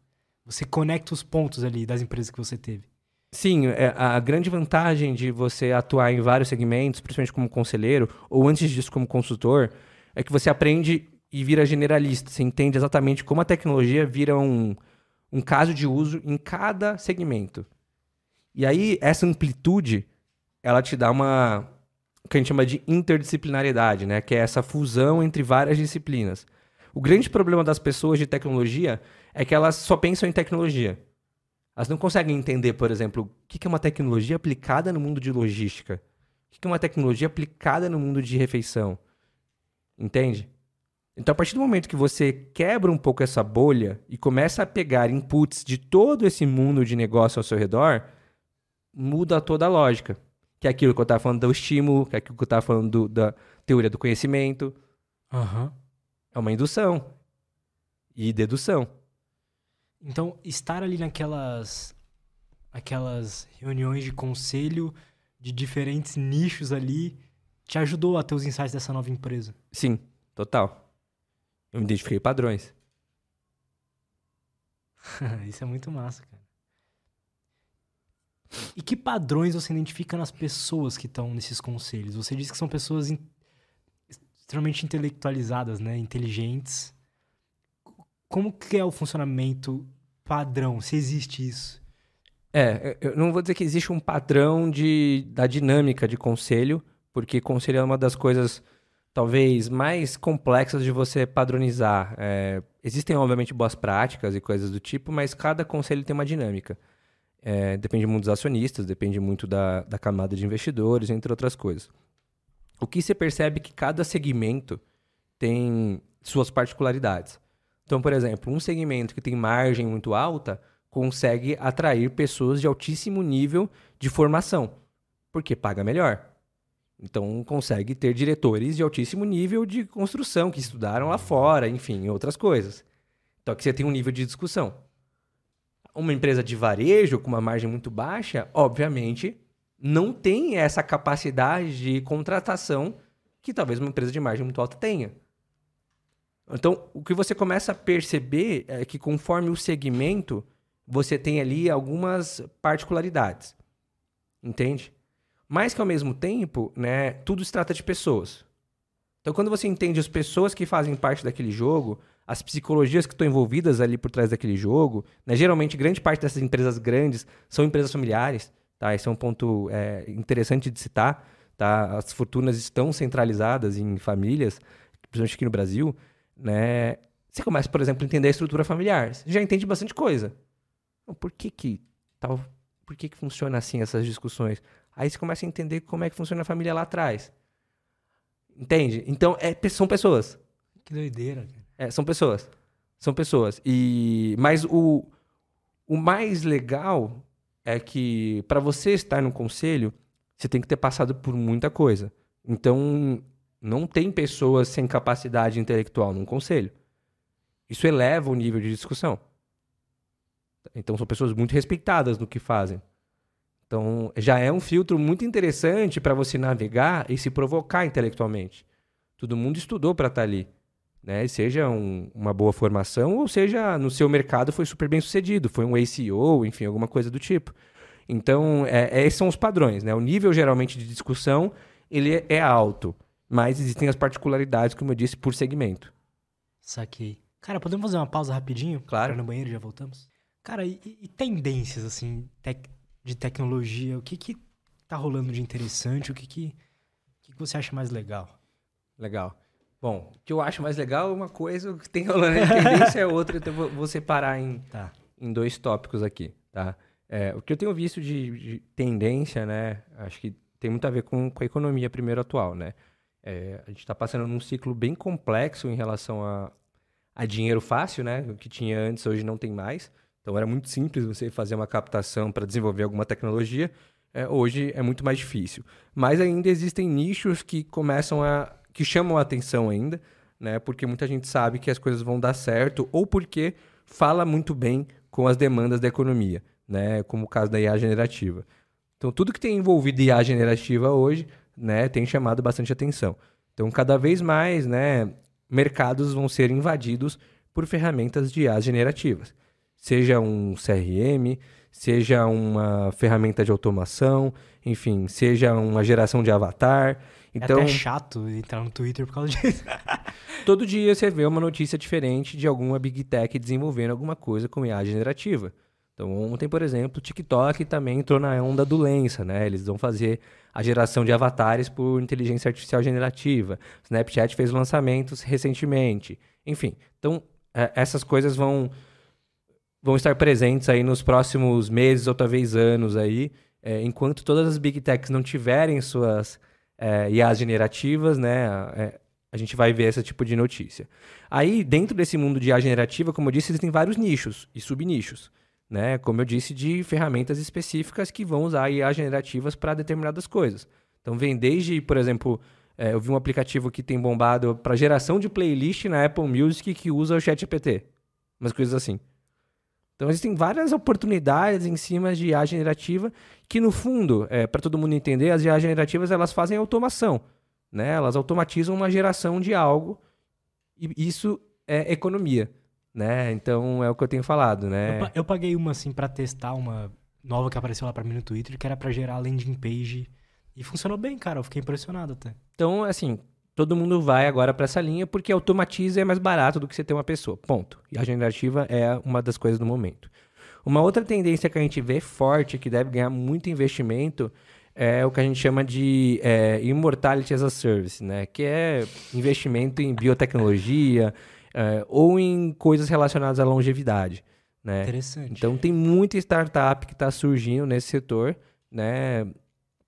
Você conecta os pontos ali das empresas que você teve. Sim, é, a grande vantagem de você atuar em vários segmentos, principalmente como conselheiro, ou antes disso como consultor, é que você aprende e vira generalista. Você entende exatamente como a tecnologia vira um, um caso de uso em cada segmento. E aí, essa amplitude, ela te dá uma. o que a gente chama de interdisciplinariedade, né? Que é essa fusão entre várias disciplinas. O grande problema das pessoas de tecnologia é que elas só pensam em tecnologia. Elas não conseguem entender, por exemplo, o que é uma tecnologia aplicada no mundo de logística. O que é uma tecnologia aplicada no mundo de refeição. Entende? Então, a partir do momento que você quebra um pouco essa bolha e começa a pegar inputs de todo esse mundo de negócio ao seu redor, muda toda a lógica. Que é aquilo que eu estava falando do estímulo, que é aquilo que eu estava falando do- da teoria do conhecimento. Aham. É uma indução e dedução. Então, estar ali naquelas aquelas reuniões de conselho de diferentes nichos ali te ajudou a ter os insights dessa nova empresa. Sim, total. Eu me identifiquei padrões. Isso é muito massa, cara. E que padrões você identifica nas pessoas que estão nesses conselhos? Você disse que são pessoas in- extremamente intelectualizadas, né? Inteligentes. Como que é o funcionamento padrão? Se existe isso? É, eu não vou dizer que existe um padrão de, da dinâmica de conselho, porque conselho é uma das coisas talvez mais complexas de você padronizar. É, existem, obviamente, boas práticas e coisas do tipo, mas cada conselho tem uma dinâmica. É, depende muito dos acionistas, depende muito da, da camada de investidores, entre outras coisas. O que você percebe é que cada segmento tem suas particularidades. Então, por exemplo, um segmento que tem margem muito alta consegue atrair pessoas de altíssimo nível de formação, porque paga melhor. Então, consegue ter diretores de altíssimo nível de construção, que estudaram lá fora, enfim, outras coisas. Então, aqui você tem um nível de discussão. Uma empresa de varejo com uma margem muito baixa, obviamente, não tem essa capacidade de contratação que talvez uma empresa de margem muito alta tenha. Então, o que você começa a perceber é que conforme o segmento, você tem ali algumas particularidades. Entende? Mas que ao mesmo tempo, né, tudo se trata de pessoas. Então, quando você entende as pessoas que fazem parte daquele jogo, as psicologias que estão envolvidas ali por trás daquele jogo, né, geralmente grande parte dessas empresas grandes são empresas familiares, tá? Esse é um ponto é, interessante de citar, tá? As fortunas estão centralizadas em famílias, principalmente aqui no Brasil, né? Você começa, por exemplo, a entender a estrutura familiar. Você já entende bastante coisa. Então, por que que tal, por que que funciona assim essas discussões? Aí você começa a entender como é que funciona a família lá atrás. Entende? Então, é, são pessoas. Que doideira. É, são pessoas. São pessoas. E mas o, o mais legal é que para você estar no conselho, você tem que ter passado por muita coisa. Então, não tem pessoas sem capacidade intelectual num conselho. Isso eleva o nível de discussão. Então, são pessoas muito respeitadas no que fazem. Então, já é um filtro muito interessante para você navegar e se provocar intelectualmente. Todo mundo estudou para estar tá ali. Né? Seja um, uma boa formação, ou seja, no seu mercado foi super bem sucedido, foi um ACO, enfim, alguma coisa do tipo. Então, é, é, esses são os padrões. Né? O nível, geralmente, de discussão ele é alto, mas existem as particularidades, como eu disse, por segmento. Saquei. Cara, podemos fazer uma pausa rapidinho? Claro. no banheiro já voltamos? Cara, e, e tendências, assim, tec de tecnologia, o que que tá rolando de interessante, o que que, que, que você acha mais legal? Legal. Bom, o que eu acho mais legal é uma coisa, o que tem rolando de tendência é outra, então vou, vou separar em, tá. em dois tópicos aqui, tá? É, o que eu tenho visto de, de, tendência, né, acho que tem muito a ver com, com a economia primeiro atual, né? É, a gente está passando num ciclo bem complexo em relação a, a dinheiro fácil, né? O que tinha antes, hoje não tem mais. Então era muito simples você fazer uma captação para desenvolver alguma tecnologia. É, hoje é muito mais difícil. Mas ainda existem nichos que começam a. que chamam a atenção ainda, né? Porque muita gente sabe que as coisas vão dar certo, ou porque fala muito bem com as demandas da economia, né? Como o caso da IA generativa. Então, tudo que tem envolvido IA generativa hoje, né, tem chamado bastante atenção. Então, cada vez mais, né, mercados vão ser invadidos por ferramentas de IA generativas seja um CRM, seja uma ferramenta de automação, enfim, seja uma geração de avatar. Então, é até chato entrar no Twitter por causa disso. todo dia você vê uma notícia diferente de alguma Big Tech desenvolvendo alguma coisa com IA generativa. Então, ontem, por exemplo, o TikTok também entrou na onda do Lensa, né? Eles vão fazer a geração de avatares por inteligência artificial generativa. Snapchat fez lançamentos recentemente. Enfim, então, é, essas coisas vão vão estar presentes aí nos próximos meses ou talvez anos aí, é, enquanto todas as big techs não tiverem suas é, IAs generativas, né, é, a gente vai ver esse tipo de notícia. Aí, dentro desse mundo de IA generativa, como eu disse, existem vários nichos e subnichos. Né? Como eu disse, de ferramentas específicas que vão usar IA generativas para determinadas coisas. Então, vem desde, por exemplo, é, eu vi um aplicativo que tem bombado para geração de playlist na Apple Music que usa o ChatGPT. Umas coisas assim. Então existem várias oportunidades em cima de IA generativa que no fundo, é, para todo mundo entender, as IA generativas elas fazem automação, né? Elas automatizam uma geração de algo e isso é economia, né? Então é o que eu tenho falado, né? Eu, eu paguei uma assim para testar uma nova que apareceu lá para mim no Twitter que era para gerar landing page e funcionou bem, cara. Eu fiquei impressionado até. Então assim, todo mundo vai agora para essa linha porque automatiza e é mais barato do que você ter uma pessoa. Ponto. E a generativa é uma das coisas do momento. Uma outra tendência que a gente vê forte, que deve ganhar muito investimento, é o que a gente chama de é, Immortality as a Service, né? que é investimento em biotecnologia é, ou em coisas relacionadas à longevidade. Né? Interessante. Então tem muita startup que está surgindo nesse setor né?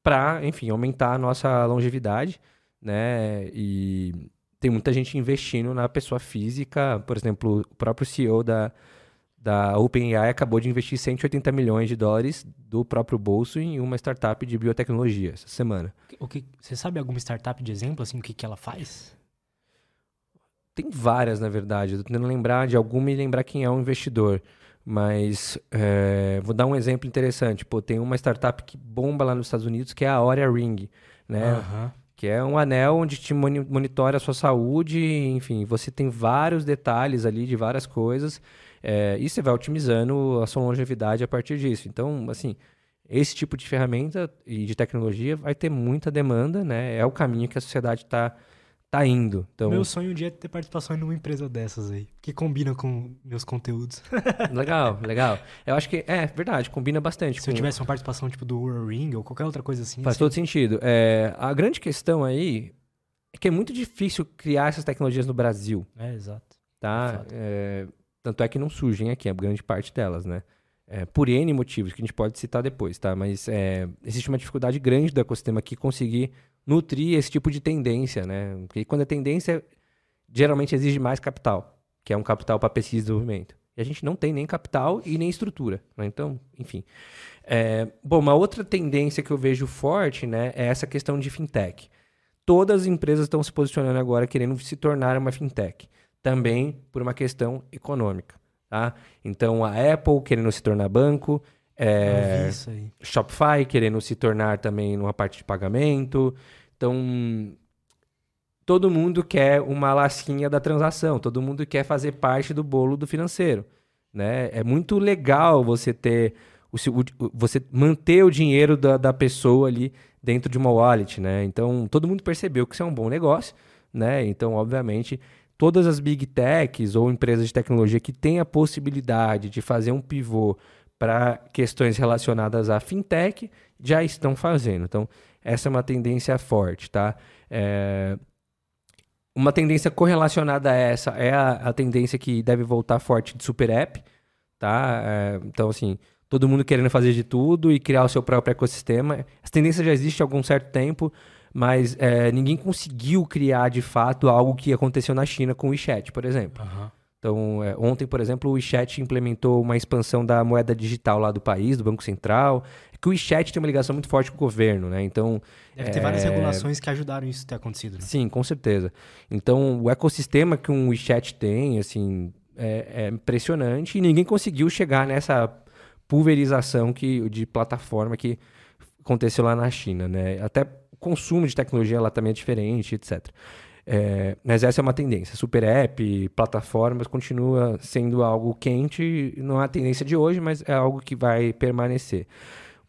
para, enfim, aumentar a nossa longevidade né? E tem muita gente investindo na pessoa física. Por exemplo, o próprio CEO da, da OpenAI acabou de investir 180 milhões de dólares do próprio bolso em uma startup de biotecnologia essa semana. O que, você sabe alguma startup de exemplo, assim, o que, que ela faz? Tem várias, na verdade. Estou tentando lembrar de alguma e lembrar quem é o investidor. Mas é, vou dar um exemplo interessante. Pô, tem uma startup que bomba lá nos Estados Unidos que é a Oria Ring. Né? Uhum que é um anel onde te monitora a sua saúde, enfim, você tem vários detalhes ali de várias coisas, é, e você vai otimizando a sua longevidade a partir disso. Então, assim, esse tipo de ferramenta e de tecnologia vai ter muita demanda, né? É o caminho que a sociedade está tá indo. Então... Meu sonho um dia é ter participação em uma empresa dessas aí, que combina com meus conteúdos. legal, legal. Eu acho que é verdade, combina bastante. Se com... eu tivesse uma participação tipo do Ring ou qualquer outra coisa assim. Faz assim... todo sentido. É, a grande questão aí é que é muito difícil criar essas tecnologias no Brasil. É, exato. Tá? É, tanto é que não surgem aqui, a grande parte delas, né? É, por N motivos, que a gente pode citar depois, tá? Mas é, existe uma dificuldade grande do ecossistema aqui conseguir nutrir esse tipo de tendência, né? Porque quando a tendência geralmente exige mais capital, que é um capital para pesquisa e desenvolvimento. E a gente não tem nem capital e nem estrutura. Né? Então, enfim. É, bom, uma outra tendência que eu vejo forte né, é essa questão de fintech. Todas as empresas estão se posicionando agora querendo se tornar uma fintech. Também por uma questão econômica. Tá? Então, a Apple querendo se tornar banco, é, Shopify querendo se tornar também numa parte de pagamento. Então, todo mundo quer uma lasquinha da transação, todo mundo quer fazer parte do bolo do financeiro. Né? É muito legal você ter o, você manter o dinheiro da, da pessoa ali dentro de uma wallet, né? Então todo mundo percebeu que isso é um bom negócio, né? Então, obviamente, todas as big techs ou empresas de tecnologia que têm a possibilidade de fazer um pivô para questões relacionadas à fintech já estão fazendo. Então, essa é uma tendência forte, tá? É... Uma tendência correlacionada a essa é a, a, tendência que deve voltar forte de super app, tá? É... Então, assim, todo mundo querendo fazer de tudo e criar o seu próprio ecossistema. Essa tendência já existe há algum certo tempo, mas é, ninguém conseguiu criar de fato algo que aconteceu na China com o WeChat, por exemplo. Uhum. Então, é, ontem, por exemplo, o WeChat implementou uma expansão da moeda digital lá do país, do Banco Central. É que o WeChat tem uma ligação muito forte com o governo, né? Então. Deve ter várias é, regulações que ajudaram isso a ter acontecido. Né? Sim, com certeza. Então, o ecossistema que um WeChat tem, assim, é, é impressionante e ninguém conseguiu chegar nessa pulverização que, de plataforma que aconteceu lá na China, né? Até o consumo de tecnologia lá também é diferente, etc. É, mas essa é uma tendência. Super app, plataformas, continua sendo algo quente. Não é a tendência de hoje, mas é algo que vai permanecer.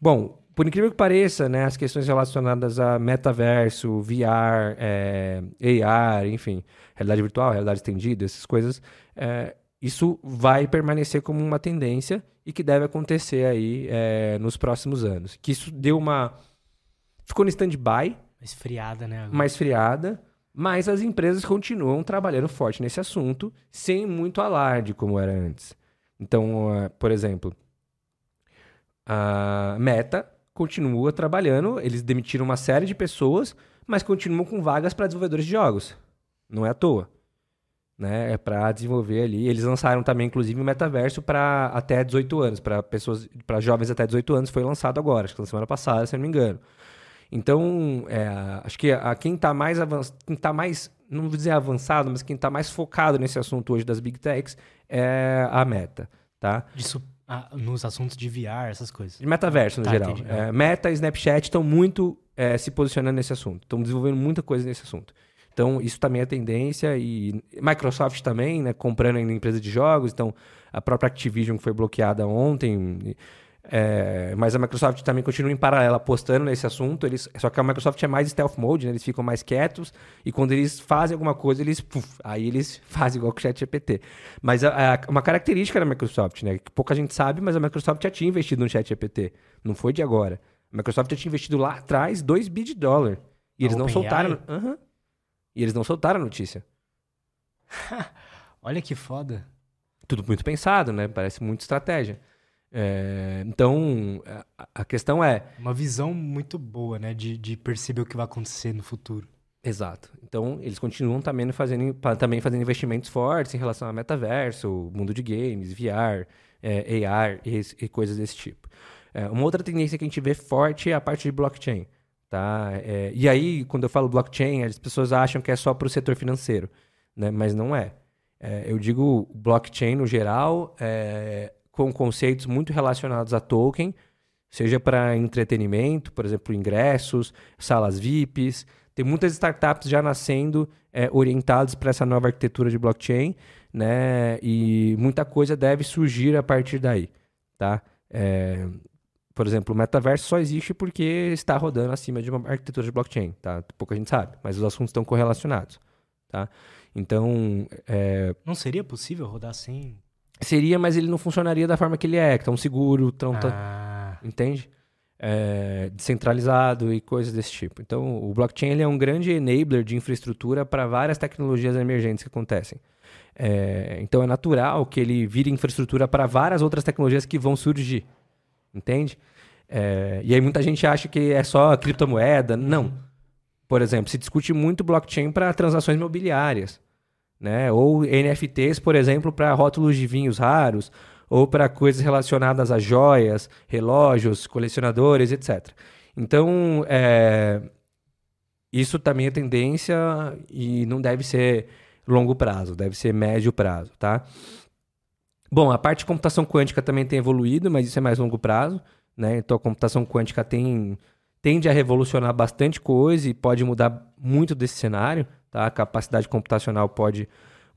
Bom, por incrível que pareça, né, as questões relacionadas a metaverso, VR, é, AR, enfim, realidade virtual, realidade estendida, essas coisas, é, isso vai permanecer como uma tendência e que deve acontecer aí é, nos próximos anos. Que isso deu uma. Ficou no stand-by. Mais friada, né? Agora. Mais friada mas as empresas continuam trabalhando forte nesse assunto, sem muito alarde, como era antes. Então, uh, por exemplo, a Meta continua trabalhando, eles demitiram uma série de pessoas, mas continuam com vagas para desenvolvedores de jogos. Não é à toa. Né? É para desenvolver ali. Eles lançaram também, inclusive, o metaverso para até 18 anos, para pessoas, para jovens até 18 anos, foi lançado agora, acho que na semana passada, se não me engano. Então, é, acho que a, quem está mais avançado, quem tá mais, não vou dizer avançado, mas quem está mais focado nesse assunto hoje das Big Techs é a Meta, tá? Isso ah, nos assuntos de VR, essas coisas. De metaverso, no tá, geral. É, Meta e Snapchat estão muito é, se posicionando nesse assunto. Estão desenvolvendo muita coisa nesse assunto. Então, isso também é tendência. E Microsoft também, né? Comprando em empresa de jogos. Então, a própria Activision foi bloqueada ontem. É, mas a Microsoft também continua em paralelo apostando nesse assunto. Eles, só que a Microsoft é mais stealth mode, né? eles ficam mais quietos e quando eles fazem alguma coisa, eles puf, aí eles fazem igual com o ChatGPT. Mas a, a, uma característica da Microsoft, né, que pouca gente sabe, mas a Microsoft já tinha investido no ChatGPT. Não foi de agora. A Microsoft já tinha investido lá atrás 2 bi de dólar. E eles não soltaram. Uhum, e eles não soltaram a notícia. Olha que foda. Tudo muito pensado, né? Parece muito estratégia. É, então, a, a, questão é. Uma visão muito boa, né? De, de perceber o que vai acontecer no futuro. Exato. Então, eles continuam também fazendo, também fazendo investimentos fortes em relação a metaverso, mundo de games, VR, é, AR e, e, coisas desse tipo. É, uma outra tendência que a gente vê forte é a parte de blockchain. Tá? É, e aí, quando eu falo blockchain, as pessoas acham que é só para o setor financeiro, né? mas não é. é. eu digo blockchain no geral, é, com conceitos muito relacionados a token, seja para entretenimento, por exemplo, ingressos, salas VIPs, Tem muitas startups já nascendo é, orientadas para essa nova arquitetura de blockchain, né? E muita coisa deve surgir a partir daí, tá? É, por exemplo, o metaverso só existe porque está rodando acima de uma arquitetura de blockchain, tá? Pouca gente sabe, mas os assuntos estão correlacionados, tá? Então, é... não seria possível rodar sem? Seria, mas ele não funcionaria da forma que ele é, tão seguro, tão, ah. entende? É, descentralizado e coisas desse tipo. Então, o blockchain ele é um grande enabler de infraestrutura para várias tecnologias emergentes que acontecem. É, então, é natural que ele vire infraestrutura para várias outras tecnologias que vão surgir entende? É, e aí muita gente acha que é só criptomoeda. Não. Por exemplo, se discute muito blockchain para transações imobiliárias, né? Ou NFTs, por exemplo, para rótulos de vinhos raros, ou para coisas relacionadas a joias, relógios, colecionadores, etc. Então, é, isso também é tendência e não deve ser longo prazo, deve ser médio prazo, tá? Bom, a parte de computação quântica também tem evoluído, mas isso é mais longo prazo. Né? Então a computação quântica tem, tende a revolucionar bastante coisa e pode mudar muito desse cenário. Tá? A capacidade computacional pode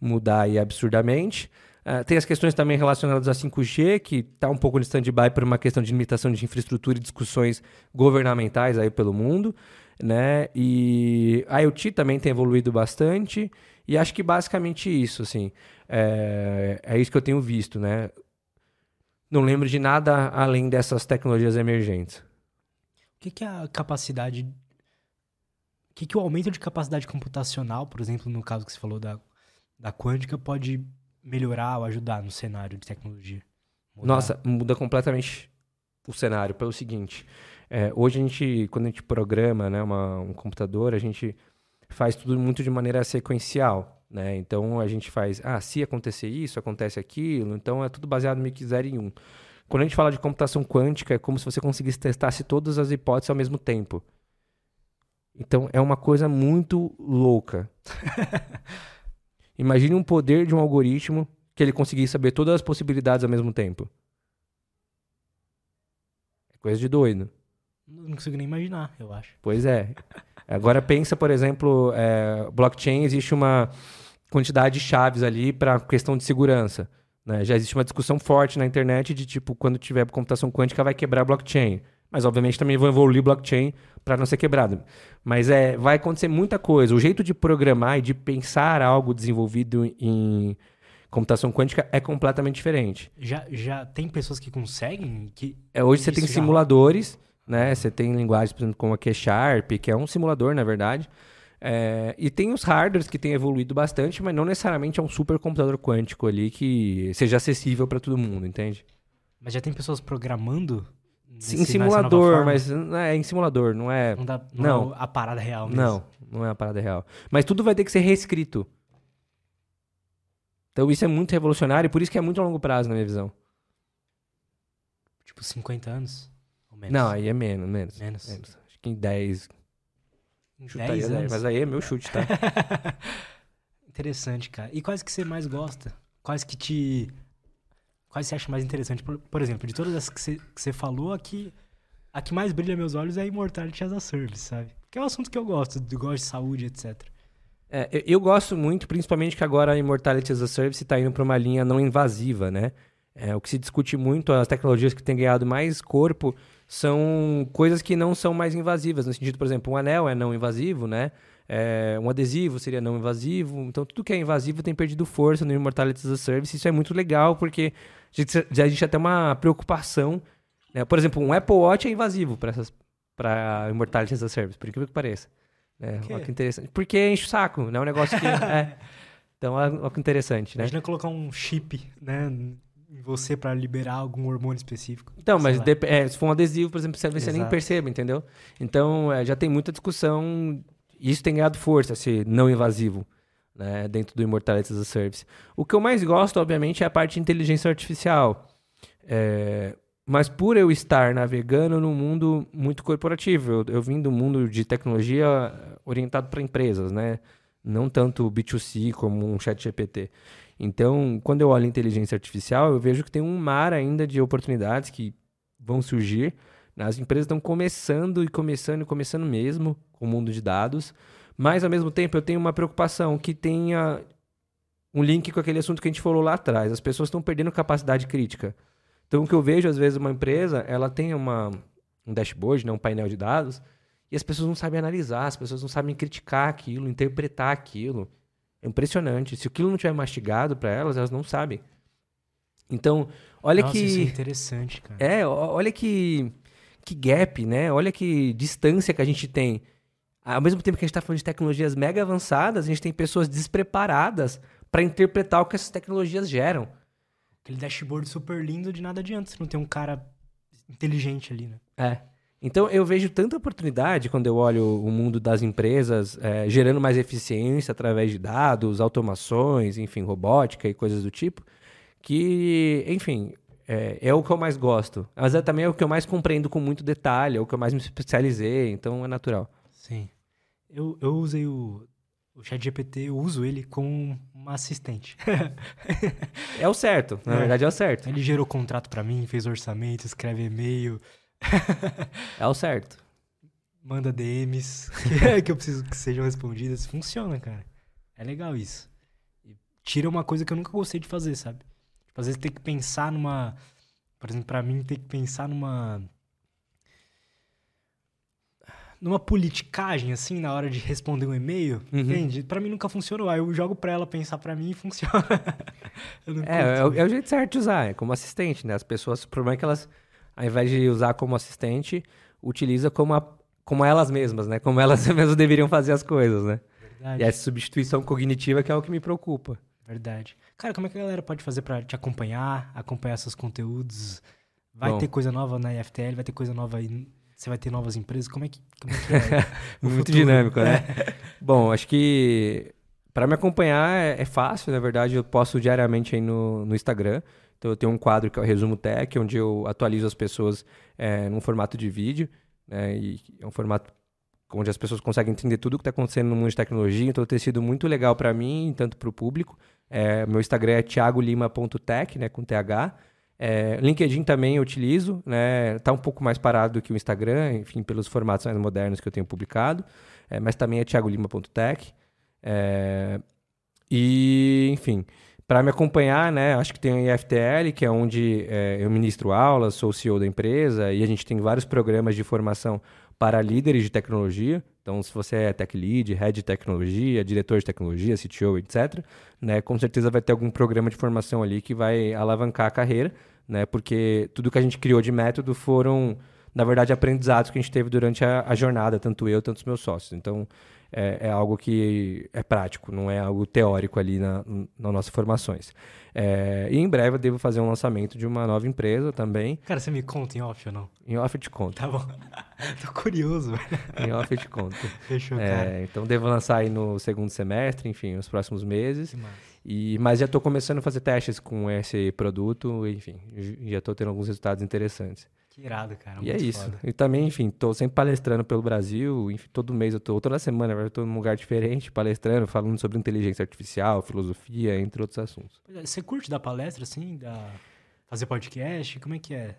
mudar aí absurdamente. Uh, tem as questões também relacionadas a 5G, que está um pouco no stand-by por uma questão de limitação de infraestrutura e discussões governamentais aí pelo mundo. Né? E a IoT também tem evoluído bastante. E acho que basicamente isso, assim. É, é isso que eu tenho visto, né? Não lembro de nada além dessas tecnologias emergentes. O que, que é a capacidade. O que, que o aumento de capacidade computacional, por exemplo, no caso que você falou da, da quântica, pode melhorar ou ajudar no cenário de tecnologia? Mudar? Nossa, muda completamente o cenário pelo seguinte. É, hoje a gente, quando a gente programa né, uma, um computador, a gente faz tudo muito de maneira sequencial. Né? Então a gente faz, ah, se acontecer isso, acontece aquilo, então é tudo baseado meio que zero em um. Quando a gente fala de computação quântica, é como se você conseguisse testar se todas as hipóteses ao mesmo tempo. Então é uma coisa muito louca. Imagine um poder de um algoritmo que ele conseguisse saber todas as possibilidades ao mesmo tempo. É coisa de doido. Não consigo nem imaginar, eu acho. Pois é. Agora pensa, por exemplo, é, blockchain existe uma quantidade de chaves ali para questão de segurança. Né? Já existe uma discussão forte na internet de tipo, quando tiver computação quântica vai quebrar blockchain. Mas obviamente também vão evoluir blockchain para não ser quebrado. Mas é, vai acontecer muita coisa. O jeito de programar e de pensar algo desenvolvido em computação quântica é completamente diferente. Já, já tem pessoas que conseguem? Que é, hoje você tem simuladores né? Você tem linguagens, por exemplo, como a Q-Sharp, que é um simulador, na verdade. É, e tem os hardwares que têm evoluído bastante, mas não necessariamente é um supercomputador quântico ali que seja acessível para todo mundo, entende? Mas já tem pessoas programando? Sim, em simulador, mas é em simulador, não é. Não, dá, não, não. É a parada real mesmo. Não, não é a parada real. Mas tudo vai ter que ser reescrito. Então isso é muito revolucionário e por isso que é muito a longo prazo, na minha visão. Tipo, 50 anos? Menos. Não, aí é menos, menos. Menos. menos. Acho que em 10. Em 10 anos? Mas aí é meu chute, tá? interessante, cara. E quais que você mais gosta? Quais que te... Quais você acha mais interessante? Por, por exemplo, de todas as que você, que falou, aqui... A que mais brilha meus olhos é a Immortality as a Service, sabe? Que é um assunto que eu gosto, eu gosto de saúde, etc. É, eu, eu gosto muito, principalmente que agora a Immortality as a Service está indo para uma linha não invasiva, né? É, o que se discute muito, as tecnologias que têm ganhado mais corpo são coisas que não são mais invasivas, no sentido, por exemplo, um anel é não invasivo, né? É, um adesivo seria não invasivo. Então, tudo que é invasivo tem perdido força no Immortality as a Service. Isso é muito legal, porque a gente, já tem uma preocupação. Né? Por exemplo, um Apple Watch é invasivo para Immortality as a Service, por incrível que pareça. É, olha que interessante. Porque enche o saco, não é um negócio que... é. Então, olha que interessante, né? Imagina colocar um chip, né? em você para liberar algum hormônio específico. Então, mas é, se for um adesivo, por exemplo, você, você nem percebe, entendeu? Então, é, já tem muita discussão. Isso tem ganhado força, esse não invasivo, né, dentro do Immortality as a Service. O que eu mais gosto, obviamente, é a parte de inteligência artificial. É, mas por eu estar navegando num mundo muito corporativo, eu, eu vim do mundo de tecnologia orientado para empresas, né? Não tanto B2C como um chat GPT. Então, quando eu olho inteligência artificial, eu vejo que tem um mar ainda de oportunidades que vão surgir. As empresas estão começando e começando e começando mesmo com o mundo de dados, mas ao mesmo tempo eu tenho uma preocupação que tenha um link com aquele assunto que a gente falou lá atrás. As pessoas estão perdendo capacidade crítica. Então, o que eu vejo, às vezes, uma empresa, ela tem uma, um dashboard, né, um painel de dados, e as pessoas não sabem analisar, as pessoas não sabem criticar aquilo, interpretar aquilo. É impressionante. Se aquilo não tiver mastigado para elas, elas não sabem. Então, olha Nossa, que. Isso é interessante, cara. É, olha que, que gap, né? Olha que distância que a gente tem. Ao mesmo tempo que a gente está falando de tecnologias mega avançadas, a gente tem pessoas despreparadas para interpretar o que essas tecnologias geram. Aquele dashboard super lindo, de nada adianta se não tem um cara inteligente ali, né? É. Então eu vejo tanta oportunidade quando eu olho o mundo das empresas é, gerando mais eficiência através de dados, automações, enfim, robótica e coisas do tipo, que, enfim, é, é o que eu mais gosto. Mas é também é o que eu mais compreendo com muito detalhe, é o que eu mais me especializei, então é natural. Sim. Eu, eu usei o, o ChatGPT, eu uso ele como uma assistente. É o certo, na É. verdade é o certo. ele gerou contrato pra mim, fez orçamento, escreve e-mail, É o certo. manda DMs que, que eu preciso que sejam respondidas. Funciona, cara. É legal isso. E tira uma coisa que eu nunca gostei de fazer, sabe? Tipo, às vezes tem que pensar numa. Por exemplo, pra mim, tem que pensar numa. Numa politicagem, assim, na hora de responder um e-mail, Uhum. entende? Pra mim nunca funcionou. Aí eu jogo pra ela pensar pra mim e funciona. É, é, o- é o jeito certo de usar, é como assistente, né? As pessoas, o problema é que elas, ao invés de usar como assistente, utiliza como, a- como elas mesmas, né? Como elas mesmas deveriam fazer as coisas, né? Verdade. E essa substituição cognitiva que é o que me preocupa. Verdade. Cara, como é que a galera pode fazer pra te acompanhar, acompanhar seus conteúdos? Vai Bom. ter coisa nova na IFTL, vai ter coisa nova aí. Você vai ter novas empresas? Como é que, como é, que é? Muito futuro? dinâmico, né? Bom, acho que para me acompanhar é, é fácil, na verdade, eu posto diariamente aí no, no Instagram. Então eu tenho um quadro que é o Resumo Tech, onde eu atualizo as pessoas é, num formato de vídeo, né? E é um formato onde as pessoas conseguem entender tudo o que está acontecendo no mundo de tecnologia. Então tem sido muito legal para mim, tanto para o público. É, meu Instagram é thiagolima.tech, né, com TH. É, LinkedIn também eu utilizo, né? Tá um pouco mais parado do que o Instagram, enfim, pelos formatos mais modernos que eu tenho publicado. É, mas também é thiagolima.tech. É, e, enfim, para me acompanhar, né? Acho que tem a IFTL, que é onde é, eu ministro aulas, sou CEO da empresa, e a gente tem vários programas de formação para líderes de tecnologia. Então, se você é tech lead, head de tecnologia, diretor de tecnologia, CTO, etc., né, com certeza vai ter algum programa de formação ali que vai alavancar a carreira, né, porque tudo que a gente criou de método foram, na verdade, aprendizados que a gente teve durante a, a jornada, tanto eu, tanto os meus sócios. Então, é, é algo que é prático, não é algo teórico ali na, nas nossas formações. É, e em breve eu devo fazer um lançamento de uma nova empresa também. Cara, você me conta em off ou não? Em off eu te conto. Tá bom. Tô curioso. Em off eu te conto. Fechou, cara. É, então devo lançar aí no segundo semestre, enfim, nos próximos meses. Que massa. E, mas já estou começando a fazer testes com esse produto, enfim, já estou tendo alguns resultados interessantes. Que irado, cara. e é isso. foda. E também, enfim, estou sempre palestrando pelo Brasil, enfim, todo mês eu tô, toda semana eu estou num lugar diferente, palestrando, falando sobre inteligência artificial, filosofia, entre outros assuntos. Você curte dar palestra, assim? Dar... Fazer podcast? Como é que é?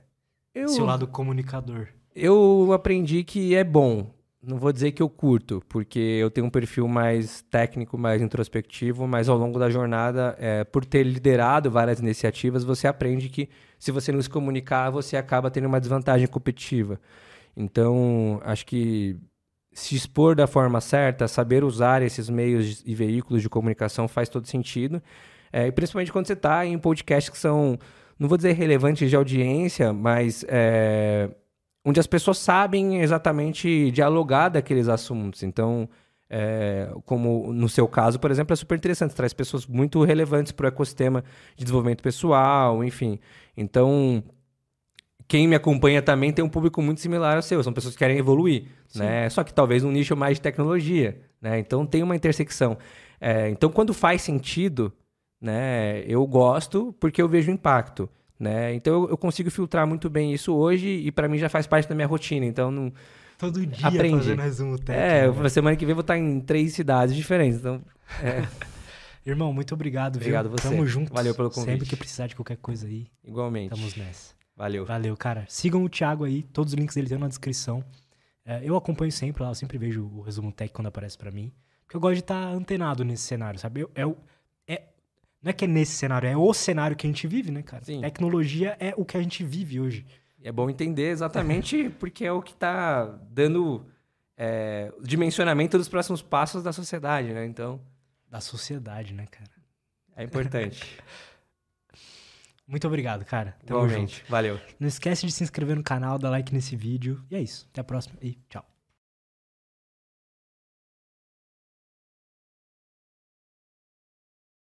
Eu, Seu lado comunicador. eu aprendi que é bom. Não vou dizer que eu curto, porque eu tenho um perfil mais técnico, mais introspectivo, mas ao longo da jornada, é, por ter liderado várias iniciativas, você aprende que se você não se comunicar, você acaba tendo uma desvantagem competitiva. Então, acho que se expor da forma certa, saber usar esses meios e veículos de comunicação faz todo sentido. É, e principalmente quando você está em podcasts que são, não vou dizer relevantes de audiência, mas é, onde as pessoas sabem exatamente dialogar daqueles assuntos. Então, é, como no seu caso, por exemplo, é super interessante, traz pessoas muito relevantes para o ecossistema de desenvolvimento pessoal, enfim. Então, quem me acompanha também tem um público muito similar ao seu, são pessoas que querem evoluir, né? Só que talvez um nicho mais de tecnologia, né? Então tem uma intersecção. É, então, quando faz sentido, né? Eu gosto porque eu vejo impacto. Né? Então eu, eu consigo filtrar muito bem isso hoje e para mim já faz parte da minha rotina. Então não, Todo dia Aprendi. fazendo resumo técnico. é, né? eu- semana que vem eu vou estar em três cidades diferentes. Então, é, Irmão, muito obrigado, viu? Obrigado você. Tamo junto. Valeu pelo convite. Sempre que precisar de qualquer coisa aí, igualmente. estamos nessa. Valeu. Valeu, cara. Sigam o Thiago aí, todos os links dele estão na descrição. É, eu acompanho sempre lá, eu sempre vejo o resumo tech quando aparece para mim. Porque eu gosto de estar antenado nesse cenário, sabe? Eu, é, é, não é que é nesse cenário, é o cenário que a gente vive, né, cara? Sim. Tecnologia é o que a gente vive hoje. É bom entender exatamente porque é o que está dando é, o dimensionamento dos próximos passos da sociedade, né? Então, Da sociedade, né, cara? é importante. Muito obrigado, cara. Tamo junto. Igualmente. Valeu. Não esquece de se inscrever no canal, dar like nesse vídeo. E é isso. Até a próxima e tchau.